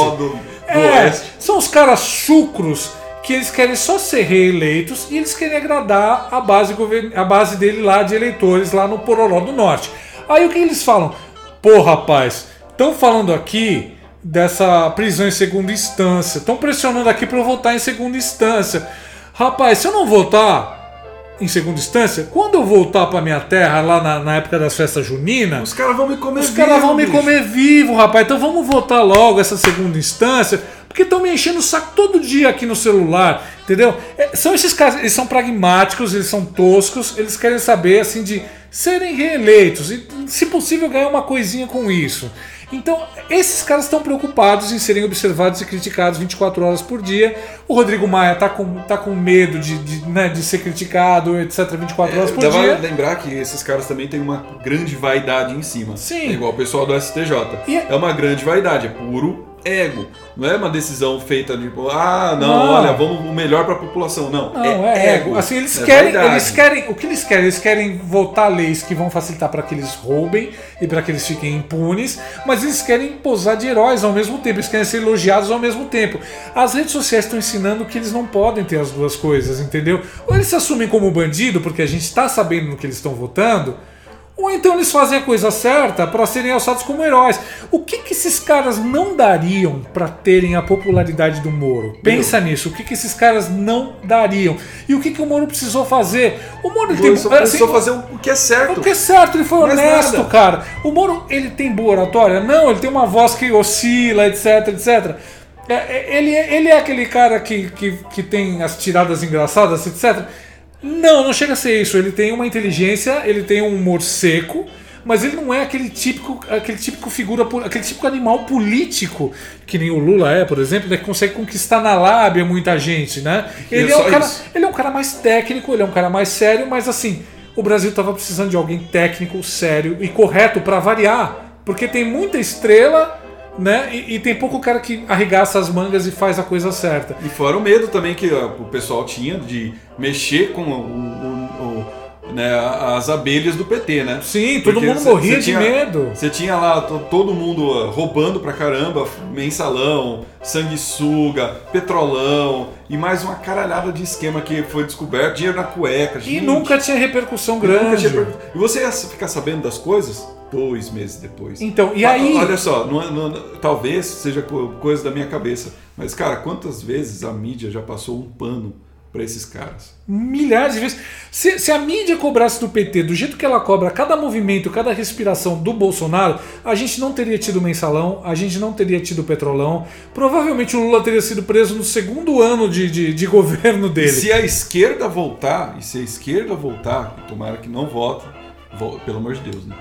Do, É, Oeste. são os caras chucros que eles querem só ser reeleitos e eles querem agradar a base, a base dele lá de eleitores lá no Pororó do Norte. Aí o que eles falam? Pô, rapaz, estão falando aqui dessa prisão em segunda instância, estão pressionando aqui para eu votar em segunda instância. Rapaz, se eu não votar em segunda instância, quando eu voltar para minha terra lá na, na época das festas juninas, Os caras vão me comer os caras vão me vivo, bicho. comer vivo, rapaz. Então vamos votar logo essa segunda instância, porque estão me enchendo o saco todo dia aqui no celular, entendeu? É, são esses caras, eles são pragmáticos, eles são toscos, eles querem saber assim de serem reeleitos e, se possível, ganhar uma coisinha com isso. Então, esses caras estão preocupados em serem observados e criticados 24 horas por dia. O Rodrigo Maia tá com, tá com medo de, de, né, de ser criticado, etc., 24 horas por Dá dia. lembrar que esses caras também têm uma grande vaidade em cima. Sim. É igual o pessoal do STJ. E é- É uma grande vaidade, é puro ego. Não é uma decisão feita de, tipo, ah, não, Não. olha, vamos o melhor para a população. Não, Não, é, ego. Assim, eles querem, verdade. eles querem, o que eles querem? Eles querem votar leis que vão facilitar para que eles roubem e para que eles fiquem impunes, mas eles querem posar de heróis ao mesmo tempo, eles querem ser elogiados ao mesmo tempo. As redes sociais estão ensinando que eles não podem ter as duas coisas, entendeu? Ou eles se assumem como bandido porque a gente está sabendo no que eles estão votando, ou então eles fazem a coisa certa para serem alçados como heróis. O que, que esses caras não dariam para terem a popularidade do Moro? Pensa nisso. O que, que esses caras não dariam? E o que, que o Moro precisou fazer? O Moro ele Ele só tem precisou assim, fazer o que é certo. o que é certo, ele foi Mais honesto, nada. cara. O Moro, ele tem boa oratória? Não, ele tem uma voz que oscila, etc, etc. É, é, Ele, é- ele é aquele cara que, que, que tem as tiradas engraçadas, etc. Não, não chega a ser isso. Ele tem uma inteligência, ele tem um humor seco, mas ele não é aquele típico, aquele típico figura, aquele típico animal político que nem o Lula é, por exemplo, né, que consegue conquistar na lábia muita gente, né? Ele é é, um cara, isso. ele é um cara mais técnico, ele é um cara mais sério, mas assim, o Brasil estava precisando de alguém técnico, sério e correto para variar, porque tem muita estrela, né? E, e tem pouco cara que arregaça as mangas e faz a coisa certa. E fora o medo também que o pessoal tinha de mexer com o- o- o- né, as abelhas do PT, né? Sim, todo Porque mundo cê- morria cê de tinha- medo. Você tinha lá to- todo mundo ó, roubando pra caramba, mensalão, sanguessuga, petrolão e mais uma caralhada de esquema que foi descoberto, dinheiro na cueca. E gente. nunca tinha repercussão grande. tinha E você ia ficar sabendo das coisas dois meses depois. Então, e Ah, aí? Olha só, não é- não- talvez seja co- coisa da minha cabeça, mas cara, quantas vezes a mídia já passou um pano pra esses caras? Milhares de vezes. Se, se a mídia cobrasse do PT do jeito que ela cobra cada movimento, cada respiração do Bolsonaro, a gente não teria tido mensalão, a gente não teria tido petrolão. Provavelmente o Lula teria sido preso no segundo ano de, de, de governo E dele. se a esquerda voltar, e se a esquerda voltar, e tomara que não vote, vo- pelo amor de Deus, né?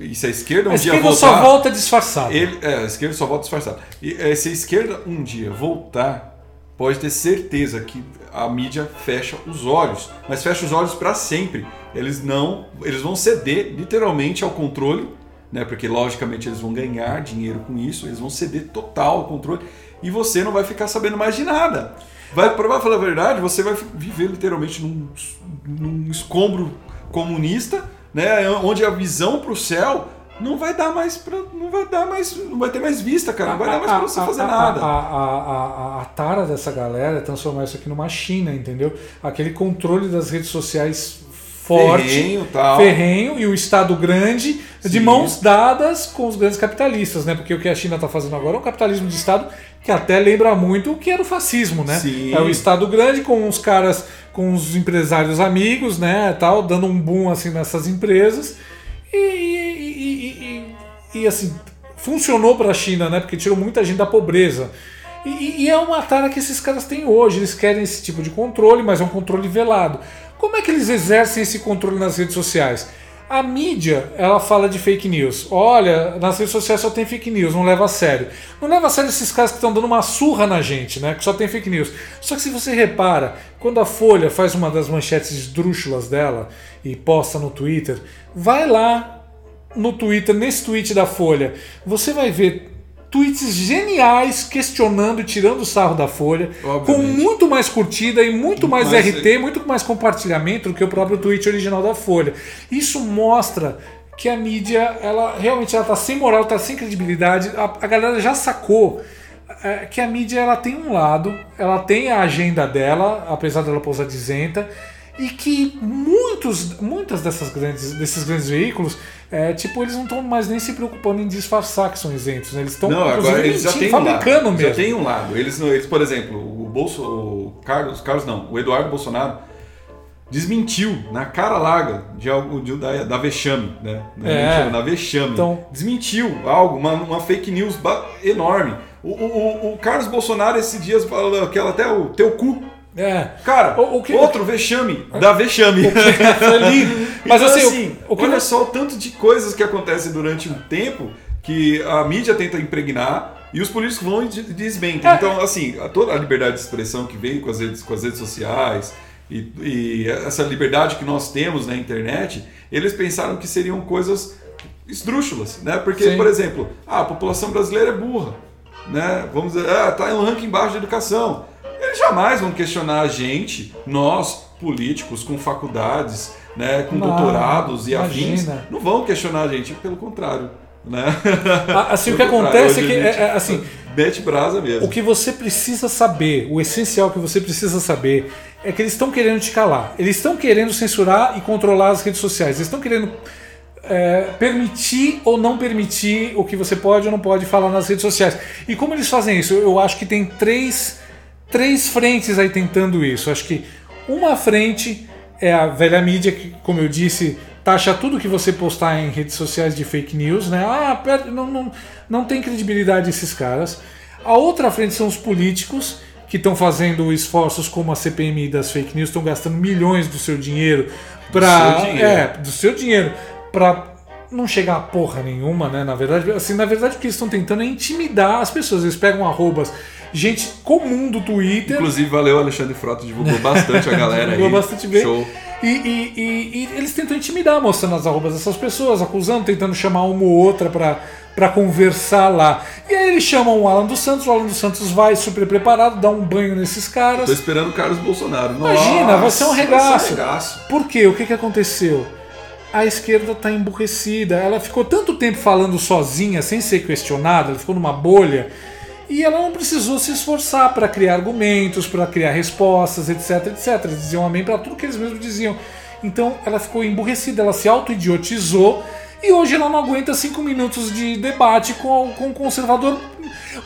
E se a esquerda um a dia esquerda voltar, só volta disfarçada. ele, é, a esquerda só volta disfarçada. E eh, se a esquerda um dia voltar, pode ter certeza que a mídia fecha os olhos, mas fecha os olhos para sempre. Eles não, eles vão ceder literalmente ao controle, né? Porque logicamente eles vão ganhar dinheiro com isso, eles vão ceder total ao controle e você não vai ficar sabendo mais de nada. Vai, para falar a verdade, você vai viver literalmente num, num escombro comunista, né? Onde a visão para o céu não vai dar mais pra, não vai dar mais, não vai ter mais vista, cara, não vai dar mais pra você fazer a, nada. A, a, a, a tara dessa galera é transformar isso aqui numa China, entendeu? Aquele controle das redes sociais forte, Ferrenho, tal. ferrenho e o Estado grande de Sim. mãos dadas com os grandes capitalistas, né? Porque o que a China está fazendo agora é um capitalismo de Estado que até lembra muito o que era o fascismo, né? Sim. É o Estado grande com os caras, com os empresários amigos, né? Tal, dando um boom assim nessas empresas e, e- e- e- assim funcionou para a China, né? Porque tirou muita gente da pobreza. E é uma tara que esses caras têm hoje. Eles querem esse tipo de controle, mas é um controle velado. Como é que eles exercem esse controle nas redes sociais? A mídia, ela fala de fake news. Olha, nas redes sociais só tem fake news, não leva a sério. Não leva a sério esses caras que estão dando uma surra na gente, né? Que só tem fake news. Só que se você repara, quando a Folha faz uma das manchetes esdrúxulas dela e posta no Twitter, vai lá no Twitter, nesse tweet da Folha, você vai ver tweets geniais questionando e tirando o sarro da Folha, com Obviamente. muito mais curtida e muito mais, mais- RT, muito mais compartilhamento do que o próprio tweet original da Folha. Isso mostra que a mídia, ela realmente ela tá sem moral, tá sem credibilidade. A, a galera já sacou é, que a mídia ela tem um lado, ela tem a agenda dela, apesar dela pousar isenta, e que muitos, muitas dessas grandes, desses grandes veículos, é, tipo, eles não estão mais nem se preocupando em disfarçar que são isentos, né? Eles estão um fabricando lado. mesmo. Já tem um lado. Eles, eles, por exemplo, o Bolso, o Carlos, Carlos não, o Eduardo Bolsonaro desmentiu na cara larga de algo de, da, da vexame, né? Na É. vexame, Na vexame. Então- Desmentiu algo, uma, uma fake news enorme. O, o, o- o Carlos Bolsonaro esses dias falou aquela até o teu cu. É. Cara, O- o que- outro vexame da vexame. Foi lindo. Mas Então, assim, o, o que olha só o tanto de coisas que acontecem durante um tempo que a mídia tenta impregnar e os políticos vão e de- desmentem. É. Então, assim, a- toda a liberdade de expressão que veio com as redes, com as redes sociais e, e essa liberdade que nós temos na internet, eles pensaram que seriam coisas esdrúxulas, né? Porque, Sim. por exemplo, ah, a população brasileira é burra. né? Vamos dizer, ah, tá em um ranking baixo de educação. Eles jamais vão questionar a gente, nós, políticos, com faculdades, né, com Não, doutorados e afins, não vão questionar a gente, pelo contrário. Né? Ah, Assim, o que acontece é que, é, é, assim, Mete brasa mesmo. O que você precisa saber, o essencial que você precisa saber, é que eles estão querendo te calar. Eles estão querendo censurar e controlar as redes sociais. Eles estão querendo é, permitir ou não permitir o que você pode ou não pode falar nas redes sociais. E como eles fazem isso? Eu acho que tem três, três frentes aí tentando isso. Acho que uma frente é a velha mídia, que, como eu disse, taxa tudo que você postar em redes sociais de fake news, né? Ah, não, não, não tem credibilidade esses caras. A outra frente são os políticos que estão fazendo esforços como a CPMI das fake news, estão gastando milhões do seu dinheiro para é, do seu dinheiro para não chegar a porra nenhuma, né? Na verdade, assim, na verdade o que eles estão tentando é intimidar as pessoas. Eles pegam arrobas, gente comum do Twitter, Inclusive, valeu, Alexandre Frota, divulgou bastante a galera aí. Divulgou bastante bem. Show. E, e- e- e eles tentam intimidar, mostrando as arrobas dessas pessoas, acusando, tentando chamar uma ou outra pra, pra conversar lá. E aí eles chamam o Alan dos Santos, o Alan dos Santos vai super preparado, dá um banho nesses caras. Tô esperando o Carlos Bolsonaro. Imagina, Nossa, vai ser um regaço. ser um regaço. Por quê? O que, que aconteceu? A esquerda está emburrecida. Ela ficou tanto tempo falando sozinha, sem ser questionada, ela ficou numa bolha. E ela não precisou se esforçar para criar argumentos, para criar respostas, etc, etc. Eles diziam amém para tudo que eles mesmos diziam. Então ela ficou emburrecida, ela se auto-idiotizou. E hoje ela não aguenta cinco minutos de debate com, com um conservador.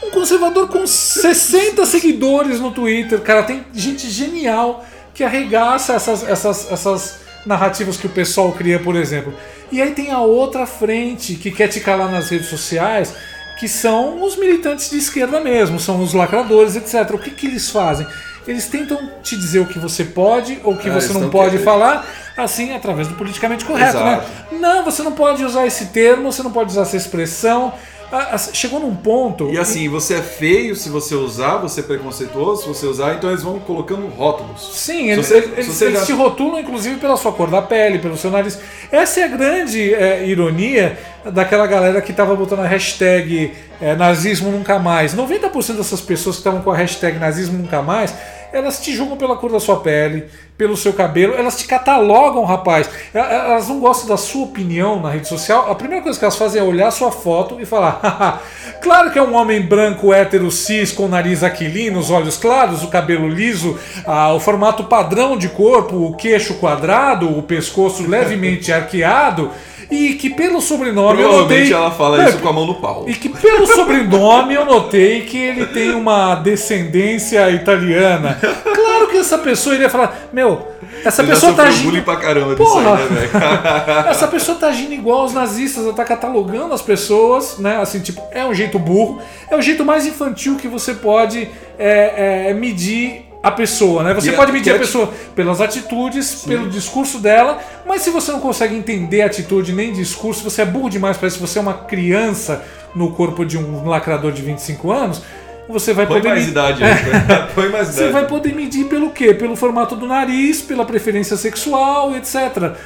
Um conservador com 60 seguidores no Twitter. Cara, tem gente genial que arregaça essas, essas, essas narrativas que o pessoal cria, por exemplo. E aí tem a outra frente que quer te calar nas redes sociais, que são os militantes de esquerda mesmo, são os lacradores, etc. O que, que eles fazem? Eles tentam te dizer o que você pode ou o que É, você não pode querendo. falar, assim, através do politicamente correto, né? Exato. Não, você não pode usar esse termo, você não pode usar essa expressão. Ah, ah, Chegou num ponto. E assim, você é feio se você usar, você é preconceituoso se você usar, então eles vão colocando rótulos. Sim, eles, você- eles- você eles já- te rotulam, inclusive, pela sua cor da pele, pelo seu nariz. Essa é a grande é, ironia daquela galera que estava botando a hashtag é, nazismo nunca mais. 90% dessas pessoas que estavam com a hashtag nazismo nunca mais, elas te julgam pela cor da sua pele, pelo seu cabelo, elas te catalogam, rapaz. E- Elas não gostam da sua opinião na rede social. A primeira coisa que elas fazem é olhar sua foto e falar: "Haha, claro que é um homem branco, hétero, cis, com o nariz aquilino, os olhos claros, o cabelo liso, ah, o formato padrão de corpo, o queixo quadrado, o pescoço levemente arqueado. E que pelo sobrenome eu notei. ela fala É, isso com a mão no pau. e que pelo sobrenome eu notei que ele tem uma descendência italiana. Claro que essa pessoa iria falar: Meu, essa pessoa tá agindo. pra caramba Porra. aí, né? Essa pessoa tá agindo igual aos nazistas, ela tá catalogando as pessoas, né? Assim, tipo, é um jeito burro, é o jeito mais infantil que você pode é, é, medir a pessoa, né? Você é- pode medir a é- pessoa pelas atitudes, pelo discurso dela, mas se você não consegue entender atitude nem discurso, você é burro demais, parece que você é uma criança no corpo de um lacrador de 25 anos, você vai Põe poder mais idade né? Põe mais você idade. vai poder medir pelo quê? Pelo formato do nariz, pela preferência sexual, etc.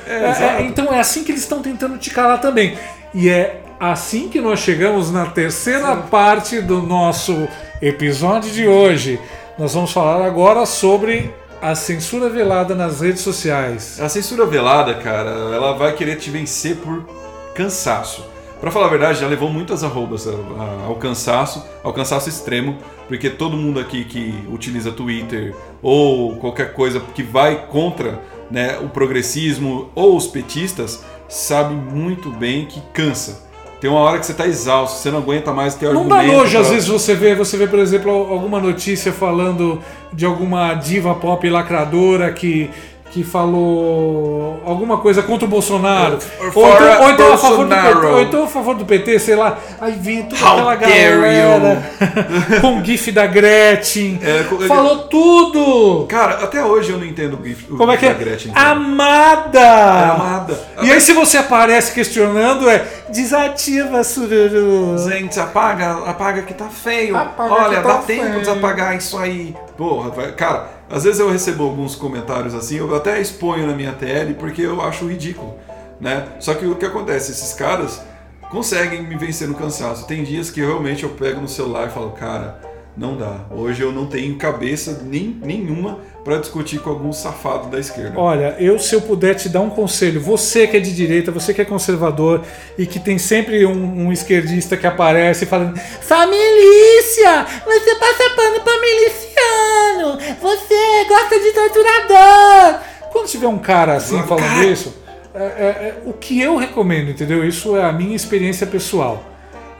É, exato. é, então é assim que eles estão tentando te calar também. E é assim que nós chegamos na terceira parte do nosso episódio de hoje. Nós vamos falar agora sobre a censura velada nas redes sociais. A censura velada, cara, ela vai querer te vencer por cansaço. Pra falar a verdade, já levou muitas arrobas ao cansaço, ao cansaço extremo, porque todo mundo aqui que utiliza Twitter ou qualquer coisa que vai contra né, o progressismo ou os petistas sabe muito bem que cansa. Tem uma hora que você tá exausto, você não aguenta mais ter Não argumento. dá nojo, às pra- vezes você vê, você vê, por exemplo, alguma notícia falando de alguma diva pop lacradora que, que falou alguma coisa contra o Bolsonaro. Or Ou então, ou, então a favor do Bolsonaro. PT, ou então a favor do PT, sei lá. Aí vem toda How aquela galera com o gif da Gretchen. É, falou tudo! Cara, até hoje eu não entendo o GIF o Como é que GIF é? da Gretchen. cara. Amada! É amada. E aí se você aparece questionando, é desativa, sururu. Gente, apaga, apaga que tá feio. Apaga Olha, que tá dá tempo feio. de desapagar isso aí. Porra, cara, às vezes eu recebo alguns comentários assim, eu até exponho na minha TL porque eu acho ridículo, né? Só que o que acontece, esses caras conseguem me vencer no cansaço. Tem dias que realmente eu pego no celular e falo, cara, não dá. Hoje eu não tenho cabeça nem, nenhuma para discutir com algum safado da esquerda. Olha, eu se eu puder te dar um conselho, você que é de direita, você que é conservador e que tem sempre um, um esquerdista que aparece falando Família, você passa pano pra miliciano, você gosta de torturador. Quando tiver um cara assim falando isso, é- é- é o que eu recomendo, entendeu? Isso é a minha experiência pessoal.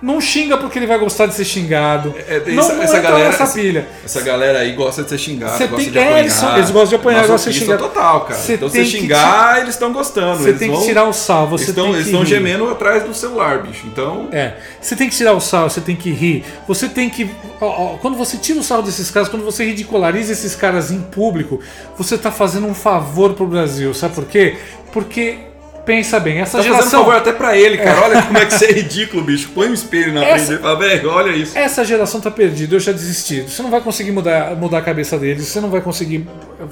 Não xinga porque ele vai gostar de ser xingado. É, tem não essa, não essa galera, nessa essa, pilha. essa galera aí gosta de ser xingado, gosta tem- de é, apanhar. eles são- eles gostam de apanhar, gostam de Masoquista xingar. total, cara. Você então tem se que xingar, eles estão gostando. Você eles tem que vão- tirar o sal, você Eles estão, tem que eles estão gemendo atrás do celular, bicho. Então, É, você tem que tirar o sal, você tem que rir. Você tem que. ó, ó, quando você tira o sal desses caras, quando você ridiculariza esses caras em público, você tá fazendo um favor pro Brasil. Sabe por quê? Porque, pensa bem, essa tá fazendo geração. favor até pra ele, cara. Olha como é que você é ridículo, bicho. Põe um espelho na Essa- frente e fala, velho, olha isso. Essa geração tá perdida, eu já desisti. Você não vai conseguir mudar, mudar a cabeça deles, você não vai conseguir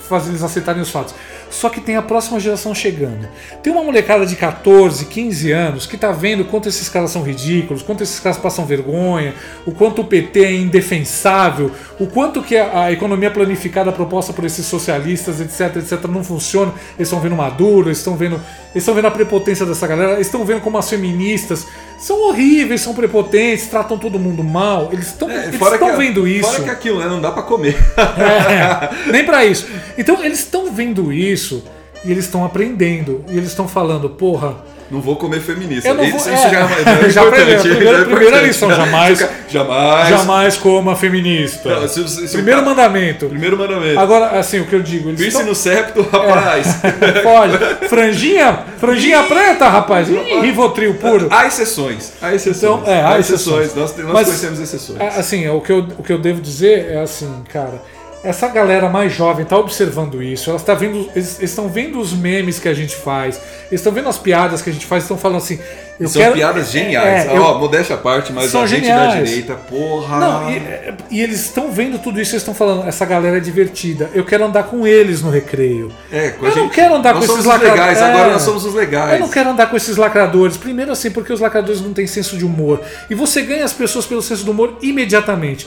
fazer eles aceitarem os fatos. Só que tem a próxima geração chegando. Tem uma molecada de 14, 15 anos que tá vendo quanto esses caras são ridículos, quanto esses caras passam vergonha, o quanto o PT é indefensável, o quanto que a, a economia planificada proposta por esses socialistas, etc, etc, não funciona. Eles estão vendo Maduro, eles estão vendo, eles estão vendo a prepotência dessa galera, eles estão vendo como as feministas são horríveis, são prepotentes, tratam todo mundo mal. Eles estão É, estão vendo isso. Fora que aquilo, né? Não dá pra comer. É, nem pra isso. Então eles estão vendo isso e eles estão aprendendo. E eles estão falando, porra, Não vou comer feminista. Eu não isso, vou- isso é. já, é Já importante. aprendeu. Primeira- já é primeira importante. lição, jamais- jamais. jamais coma feminista. Não, se- se- Primeiro cara- mandamento. Primeiro mandamento. Agora, assim, o que eu digo, Piercing estão... no septo, rapaz. Pode. Franjinha, franjinha preta, rapaz. Ih, Rivotril puro. Há exceções. Há exceções. Então, é, há exceções. Nós, nós Mas- conhecemos exceções. É, Assim, o que, eu, o que eu devo dizer é assim, cara. Essa galera mais jovem tá observando isso, elas tá vendo, eles estão vendo os memes que a gente faz, eles estão vendo as piadas que a gente faz, estão falando assim. Eu São quero- piadas geniais. É, eu- Ó, modéstia à parte, mas a gente da geniais. direita, porra. Não, e, e eles estão vendo tudo isso, eles estão falando, essa galera é divertida. Eu quero andar com eles no recreio. É, com eu não gente- quero andar com esses lacradores. legais, agora nós somos os legais. Eu não quero andar com esses lacradores. Primeiro assim, porque os lacradores não têm senso de humor. E você ganha as pessoas pelo senso do humor imediatamente.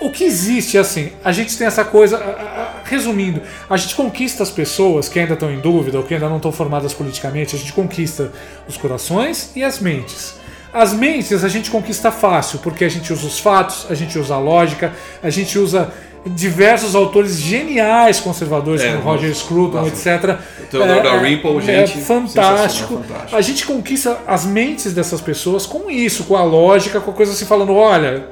O que existe é assim, a gente tem essa coisa. Resumindo, a gente conquista as pessoas que ainda estão em dúvida ou que ainda não estão formadas politicamente, a gente conquista os corações e as mentes. As mentes a gente conquista fácil, porque a gente usa os fatos, a gente usa a lógica, a gente usa diversos autores geniais conservadores, É, como Roger Scruton, etc. O Theodore Dalrymple, gente, É fantástico. fantástico. A gente conquista as mentes dessas pessoas com isso, com a lógica, com a coisa assim, falando: olha,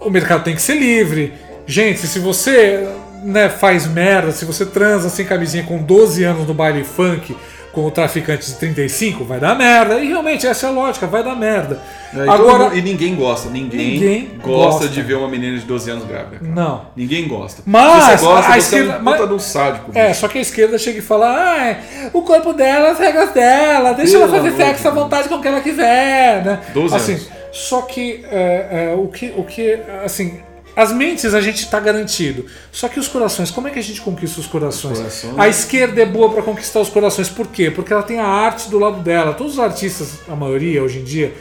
o mercado tem que ser livre. Gente, se você né, faz merda, se você transa sem camisinha com 12 anos no baile funk com o traficante de 35, vai dar merda. E realmente, essa é a lógica, vai dar merda. É, e Agora, mundo- e ninguém gosta, ninguém, Ninguém gosta, gosta. de ver uma menina de 12 anos grávida. cara. não. Ninguém gosta. Mas você gosta, a você é esquerda- um mas- um sádico. É, bicho. só que a esquerda chega e fala: ah, é, o corpo dela, as regras dela, deixa ela Pelo fazer amor sexo à vontade com o que ela quiser, né? 12 assim, anos. Só que, é, é, o que o que, assim, as mentes a gente tá garantido. Só que os corações, como é que a gente conquista os corações? Os corações. A esquerda é boa para conquistar os corações. Por quê? Porque ela tem a arte do lado dela. Todos os artistas, a maioria hoje em dia,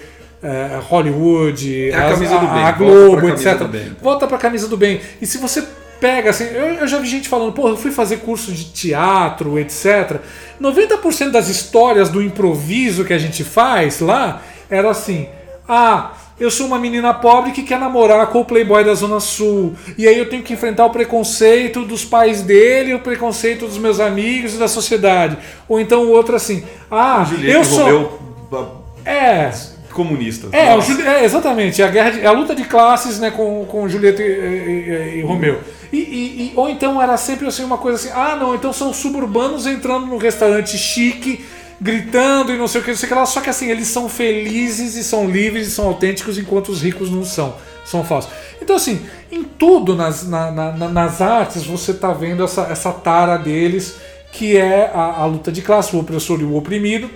é, Hollywood, É a as- camisa do bem, a volta Globo, pra camisa etc. do bem. Volta pra camisa do bem. E se você pega assim, eu, eu já vi gente falando, pô, eu fui fazer curso de teatro, etc. 90% das histórias do improviso que a gente faz lá era assim: ah, eu sou uma menina pobre que quer namorar com o playboy da Zona Sul. E aí eu tenho que enfrentar o preconceito dos pais dele, o preconceito dos meus amigos e da sociedade. Ou então o outro assim: ah, Juliette eu sou. Romeu, ba- É, comunista. é. Juli- é, exatamente, a, guerra de- a luta de classes né, com, com Julieta e, e- e- e Romeu. E, e- e- ou então era sempre assim uma coisa assim, ah não, então são suburbanos entrando no restaurante chique, gritando e não sei o que, não sei o que lá, só que assim, eles são felizes e são livres e são autênticos enquanto os ricos não são, são falsos. Então assim, em tudo nas, na- na- na- nas artes você está vendo essa, essa tara deles, que é a, a luta de classe, o opressor e o oprimido,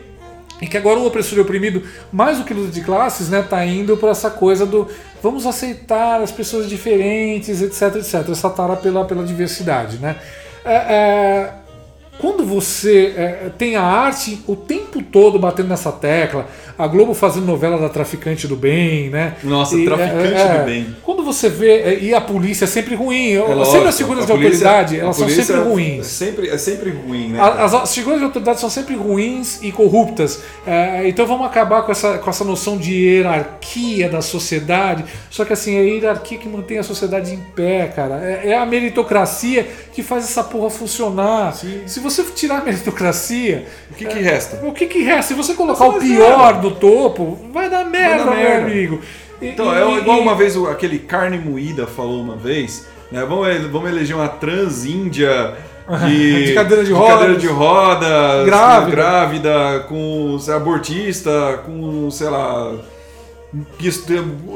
e que agora o opressor e o oprimido, mais do que luta de classes, né, tá indo para essa coisa do vamos aceitar as pessoas diferentes, etc, etc. Essa tara pela, pela diversidade, né? É, é, quando você é, tem a arte o tempo todo batendo nessa tecla, a Globo fazendo novela da traficante do bem, né? Nossa, E, traficante é, do bem. Quando você vê, é, e a polícia é sempre ruim, É sempre lógico, as figuras de polícia- autoridade, elas são sempre É ruins. sempre, é sempre ruim, né? As, as figuras de autoridade são sempre ruins e corruptas. É, então vamos acabar com essa, com essa noção de hierarquia da sociedade. Só que assim, é a hierarquia que mantém a sociedade em pé, cara. É, é a meritocracia que faz essa porra funcionar. Se você tirar a meritocracia, O que, que resta? o que, que resta? Se você colocar o pior no topo, vai dar merda, dar meu merda. amigo. Então, e- é igual e- uma vez aquele carne moída falou uma vez, né? Vamos, vamos eleger uma transíndia de, De cadeira de cadeira rodas. de rodas, Grávida. grávida, com sei, abortista, com, sei lá,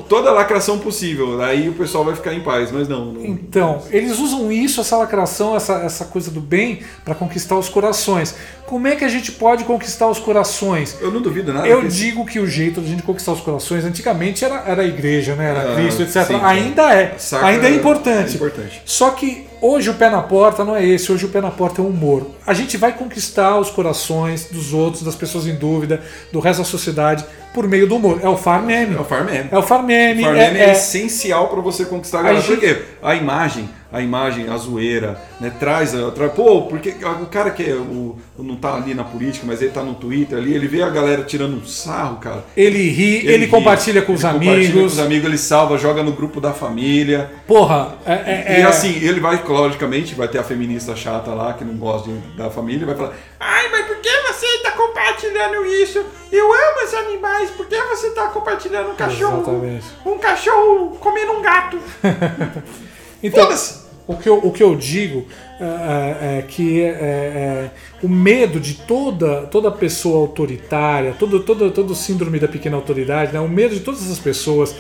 toda a lacração possível. Aí o pessoal vai ficar em paz, mas não. não- Então, eles usam isso, essa lacração, essa, essa coisa do bem, para conquistar os corações. Como é que a gente pode conquistar os corações? Eu não duvido nada. Eu que- digo que o jeito de a gente conquistar os corações, antigamente era, era a igreja, né? Era Ah, Cristo, etc. sim, ainda é. Ainda é importante. é importante. Só que hoje o pé na porta não é esse, hoje o pé na porta é o humor. A gente vai conquistar os corações dos outros, das pessoas em dúvida, do resto da sociedade, por meio do humor. É o farmeme. É o farmeme. É o farmeme. O farmeme é, é- é- essencial para você conquistar a galera. gente- Por quê? A imagem, a imagem, a zoeira, né? Traz, a- tra... pô, porque o cara que é o, não tá ali na política, mas ele tá no Twitter ali, ele vê a galera tirando um sarro, cara. Ele ri, ele, ri, compartilha com ele os compartilha amigos. com os amigos, ele salva, joga no grupo da família. Porra, é, é- E é- assim, ele vai, logicamente, vai ter a feminista chata lá que não gosta de- da família, vai falar: Ai, mas por que você tá compartilhando isso? Eu amo os animais, por que você tá compartilhando um cachorro? Exatamente. Um cachorro comendo um gato. Então, Foda-se. O que, eu, o que eu digo é, é- é que é, é- o medo de toda, toda pessoa autoritária, todo, todo, todo síndrome da pequena autoridade, né, o medo de todas essas pessoas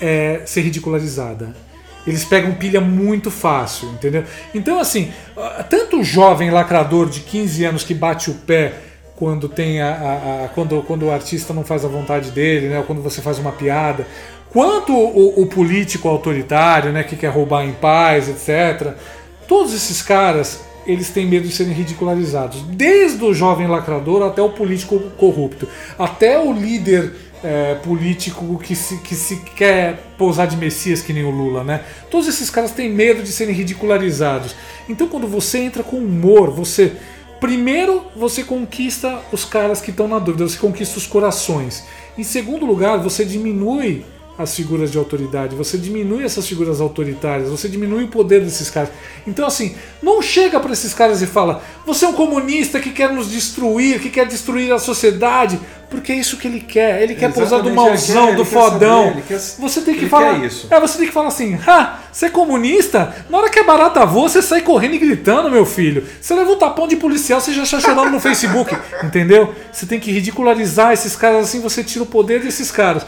é ser ridicularizada. Eles pegam pilha muito fácil, entendeu? Então, assim, tanto o jovem lacrador de 15 anos que bate o pé quando tem a, a- a- quando, quando o artista não faz a vontade dele, né? Ou quando você faz uma piada, quanto o, o político autoritário, né? Que quer roubar em paz, etc. Todos esses caras, eles têm medo de serem ridicularizados. Desde o jovem lacrador até o político corrupto. Até o líder é, político que se, que se quer pousar de messias que nem o Lula, né? Todos esses caras têm medo de serem ridicularizados. Então quando você entra com humor, você... Primeiro, você conquista os caras que estão na dúvida, você conquista os corações. Em segundo lugar, você diminui as figuras de autoridade, você diminui essas figuras autoritárias, você diminui o poder desses caras. Então, assim, não chega para esses caras e fala: você é um comunista que quer nos destruir, que quer destruir a sociedade, porque é isso que ele quer. Ele quer pousar do mauzão, do fodão. saber, ele quer- você tem que falar. isso. É, você tem que falar assim: ah, você é comunista? Na hora que é barata voa, você sai correndo e gritando, meu filho. Você leva um tapão de policial, você já está chorando no Facebook, entendeu? Você tem que ridicularizar esses caras assim, você tira o poder desses caras.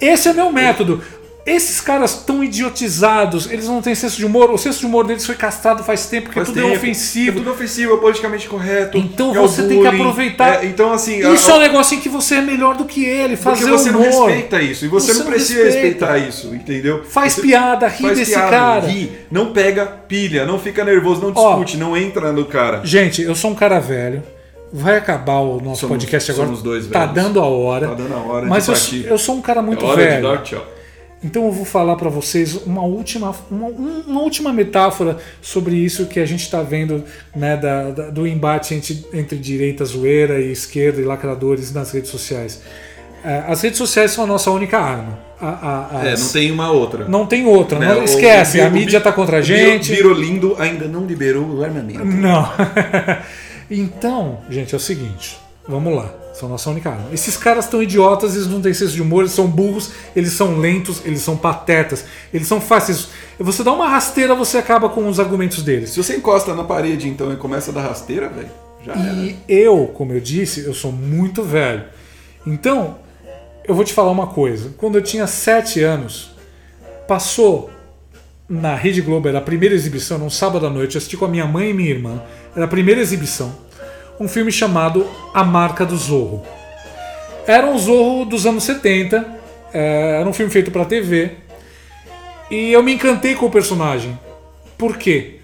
Esse é meu método. Esses caras tão idiotizados, eles não têm senso de humor. O senso de humor deles foi castrado faz tempo, porque Faz tudo é tempo. ofensivo. É tudo ofensivo, é politicamente correto. Então é você tem que aproveitar. é, então, assim, Isso a- é um negócio em que você é melhor do que ele, porque fazer você humor. não respeita isso. E você, Você não precisa respeita. respeitar isso, entendeu? Faz Você piada, ri faz desse piada, cara. ri, não pega pilha, não fica nervoso, não Ó. discute, não entra no cara. Gente, eu sou um cara velho. Vai acabar o nosso Somos- podcast agora. somos dois tá velhos. dando a hora. Tá dando a hora de Mas eu, eu sou um cara muito é hora velho. de dar tchau. Então eu vou falar pra vocês uma última, uma, um- uma última metáfora sobre isso que a gente está vendo né, da- da- do embate entre, entre direita zoeira e esquerda e lacradores nas redes sociais. É, as redes sociais são a nossa única arma. A- a- É, as- não tem uma outra. não tem outra. Né, não o- esquece, o Bi- a o mídia Bi- tá contra a o gente. Birolindo ainda não liberou o armamento. Não. então, gente, é o seguinte. Vamos lá. São nossa única arma. Esses caras estão idiotas, eles não têm senso de humor, eles são burros, eles são lentos, eles são patetas, eles são fáceis. Você dá uma rasteira, você acaba com os argumentos deles. Se você encosta na parede, então, e começa a dar rasteira, velho, já era. E eu, como eu disse, eu sou muito velho. Então, eu vou te falar uma coisa. Quando eu tinha 7 anos, passou na Rede Globo, era a primeira exibição, num sábado à noite, eu assisti com a minha mãe e minha irmã. Era a primeira exibição. Um filme chamado A Marca do Zorro. Era um Zorro dos anos 70. é, Era um filme feito para TV. E eu me encantei com o personagem. Por quê?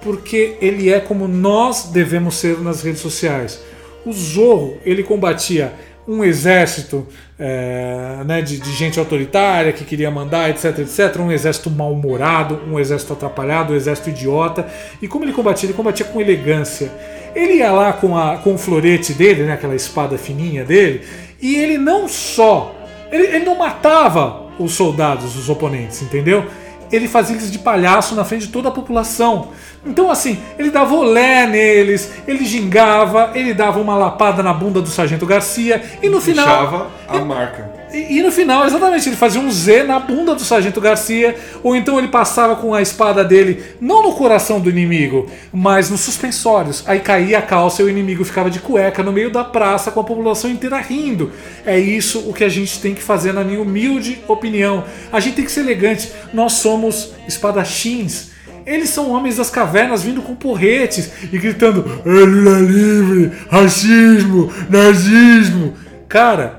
porque ele é como nós devemos ser nas redes sociais. O Zorro, ele combatia um exército é, né, de, de, gente autoritária que queria mandar, etc, etc. Um exército mal-humorado, um exército atrapalhado, um exército idiota. E como ele combatia? Ele combatia com elegância. Ele ia lá com, a, com o florete dele, né, aquela espada fininha dele, e ele não só. Ele, ele não matava os soldados, os oponentes, entendeu? Ele fazia eles de palhaço na frente de toda a população. Então, assim, ele dava olé neles, ele gingava, ele dava uma lapada na bunda do Sargento Garcia e no final. Deixava a marca. E, e, no final, exatamente, ele fazia um Z na bunda do Sargento Garcia, ou então ele passava com a espada dele, não no coração do inimigo, mas nos suspensórios. Aí caía a calça e o inimigo ficava de cueca no meio da praça com a população inteira rindo. É isso o que a gente tem que fazer, na minha humilde opinião. A gente tem que ser elegante. Nós somos espadachins. Eles são homens das cavernas vindo com porretes e gritando: Lula livre, racismo, nazismo. Cara,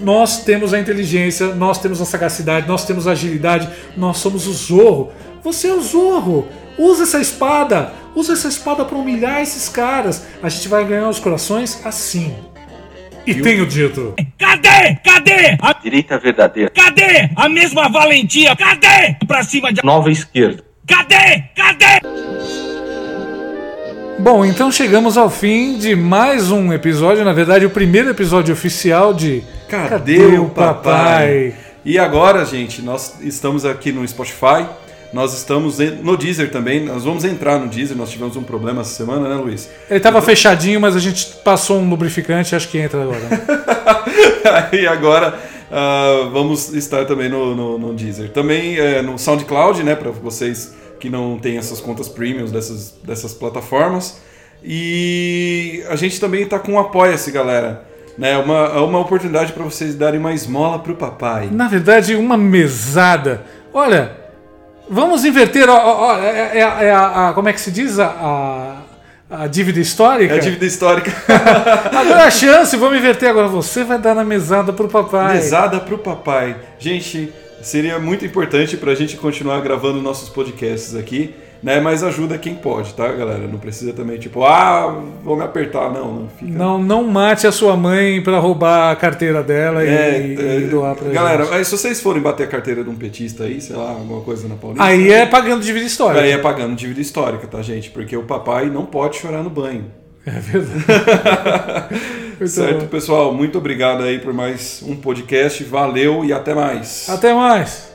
nós temos a inteligência, nós temos a sagacidade, nós temos a agilidade, nós somos o Zorro. Você é o Zorro. Usa essa espada. Usa essa espada para humilhar esses caras. A gente vai ganhar os corações assim. E Eu... tenho dito. Cadê? Cadê? A direita verdadeira. Cadê? A mesma valentia. Cadê? Pra cima de. Nova esquerda. Cadê? Cadê? Bom, então chegamos ao fim de mais um episódio, na verdade, o primeiro episódio oficial de Cadê, Cadê o papai? papai? E agora, gente, nós estamos aqui no Spotify, nós estamos no Deezer também, nós vamos entrar no Deezer, nós tivemos um problema essa semana, né, Luiz? Ele estava então... fechadinho, mas a gente passou um lubrificante, acho que entra agora. e agora uh, vamos estar também no, no, no Deezer. Também uh, no SoundCloud, né, para vocês que não têm essas contas premiums dessas, dessas plataformas. E a gente também está com o Apoia-se, galera. Né, uma, é uma oportunidade para vocês darem uma esmola pro papai. Na verdade, uma mesada. Olha, vamos inverter. Ó, ó, é, é, é a, a, como é que se diz? A, a, dívida histórica? É a dívida histórica. agora a chance, vamos inverter agora. Você vai dar na mesada pro papai. Mesada pro papai. Gente, seria muito importante para a gente continuar gravando nossos podcasts aqui, né? Mas ajuda quem pode, tá, galera? Não precisa também, tipo, ah, vou me apertar, não. Não, fica... não, não mate a sua mãe para roubar a carteira dela é, e, é, e, doar pra Galera, gente. Aí, se vocês forem bater a carteira de um petista aí, sei lá, alguma coisa na Paulista. Aí é pagando dívida histórica. Aí é pagando dívida histórica, tá, gente? Porque o papai não pode chorar no banho. É verdade. certo, pessoal. Muito obrigado aí por mais um podcast. Valeu e até mais. Até mais.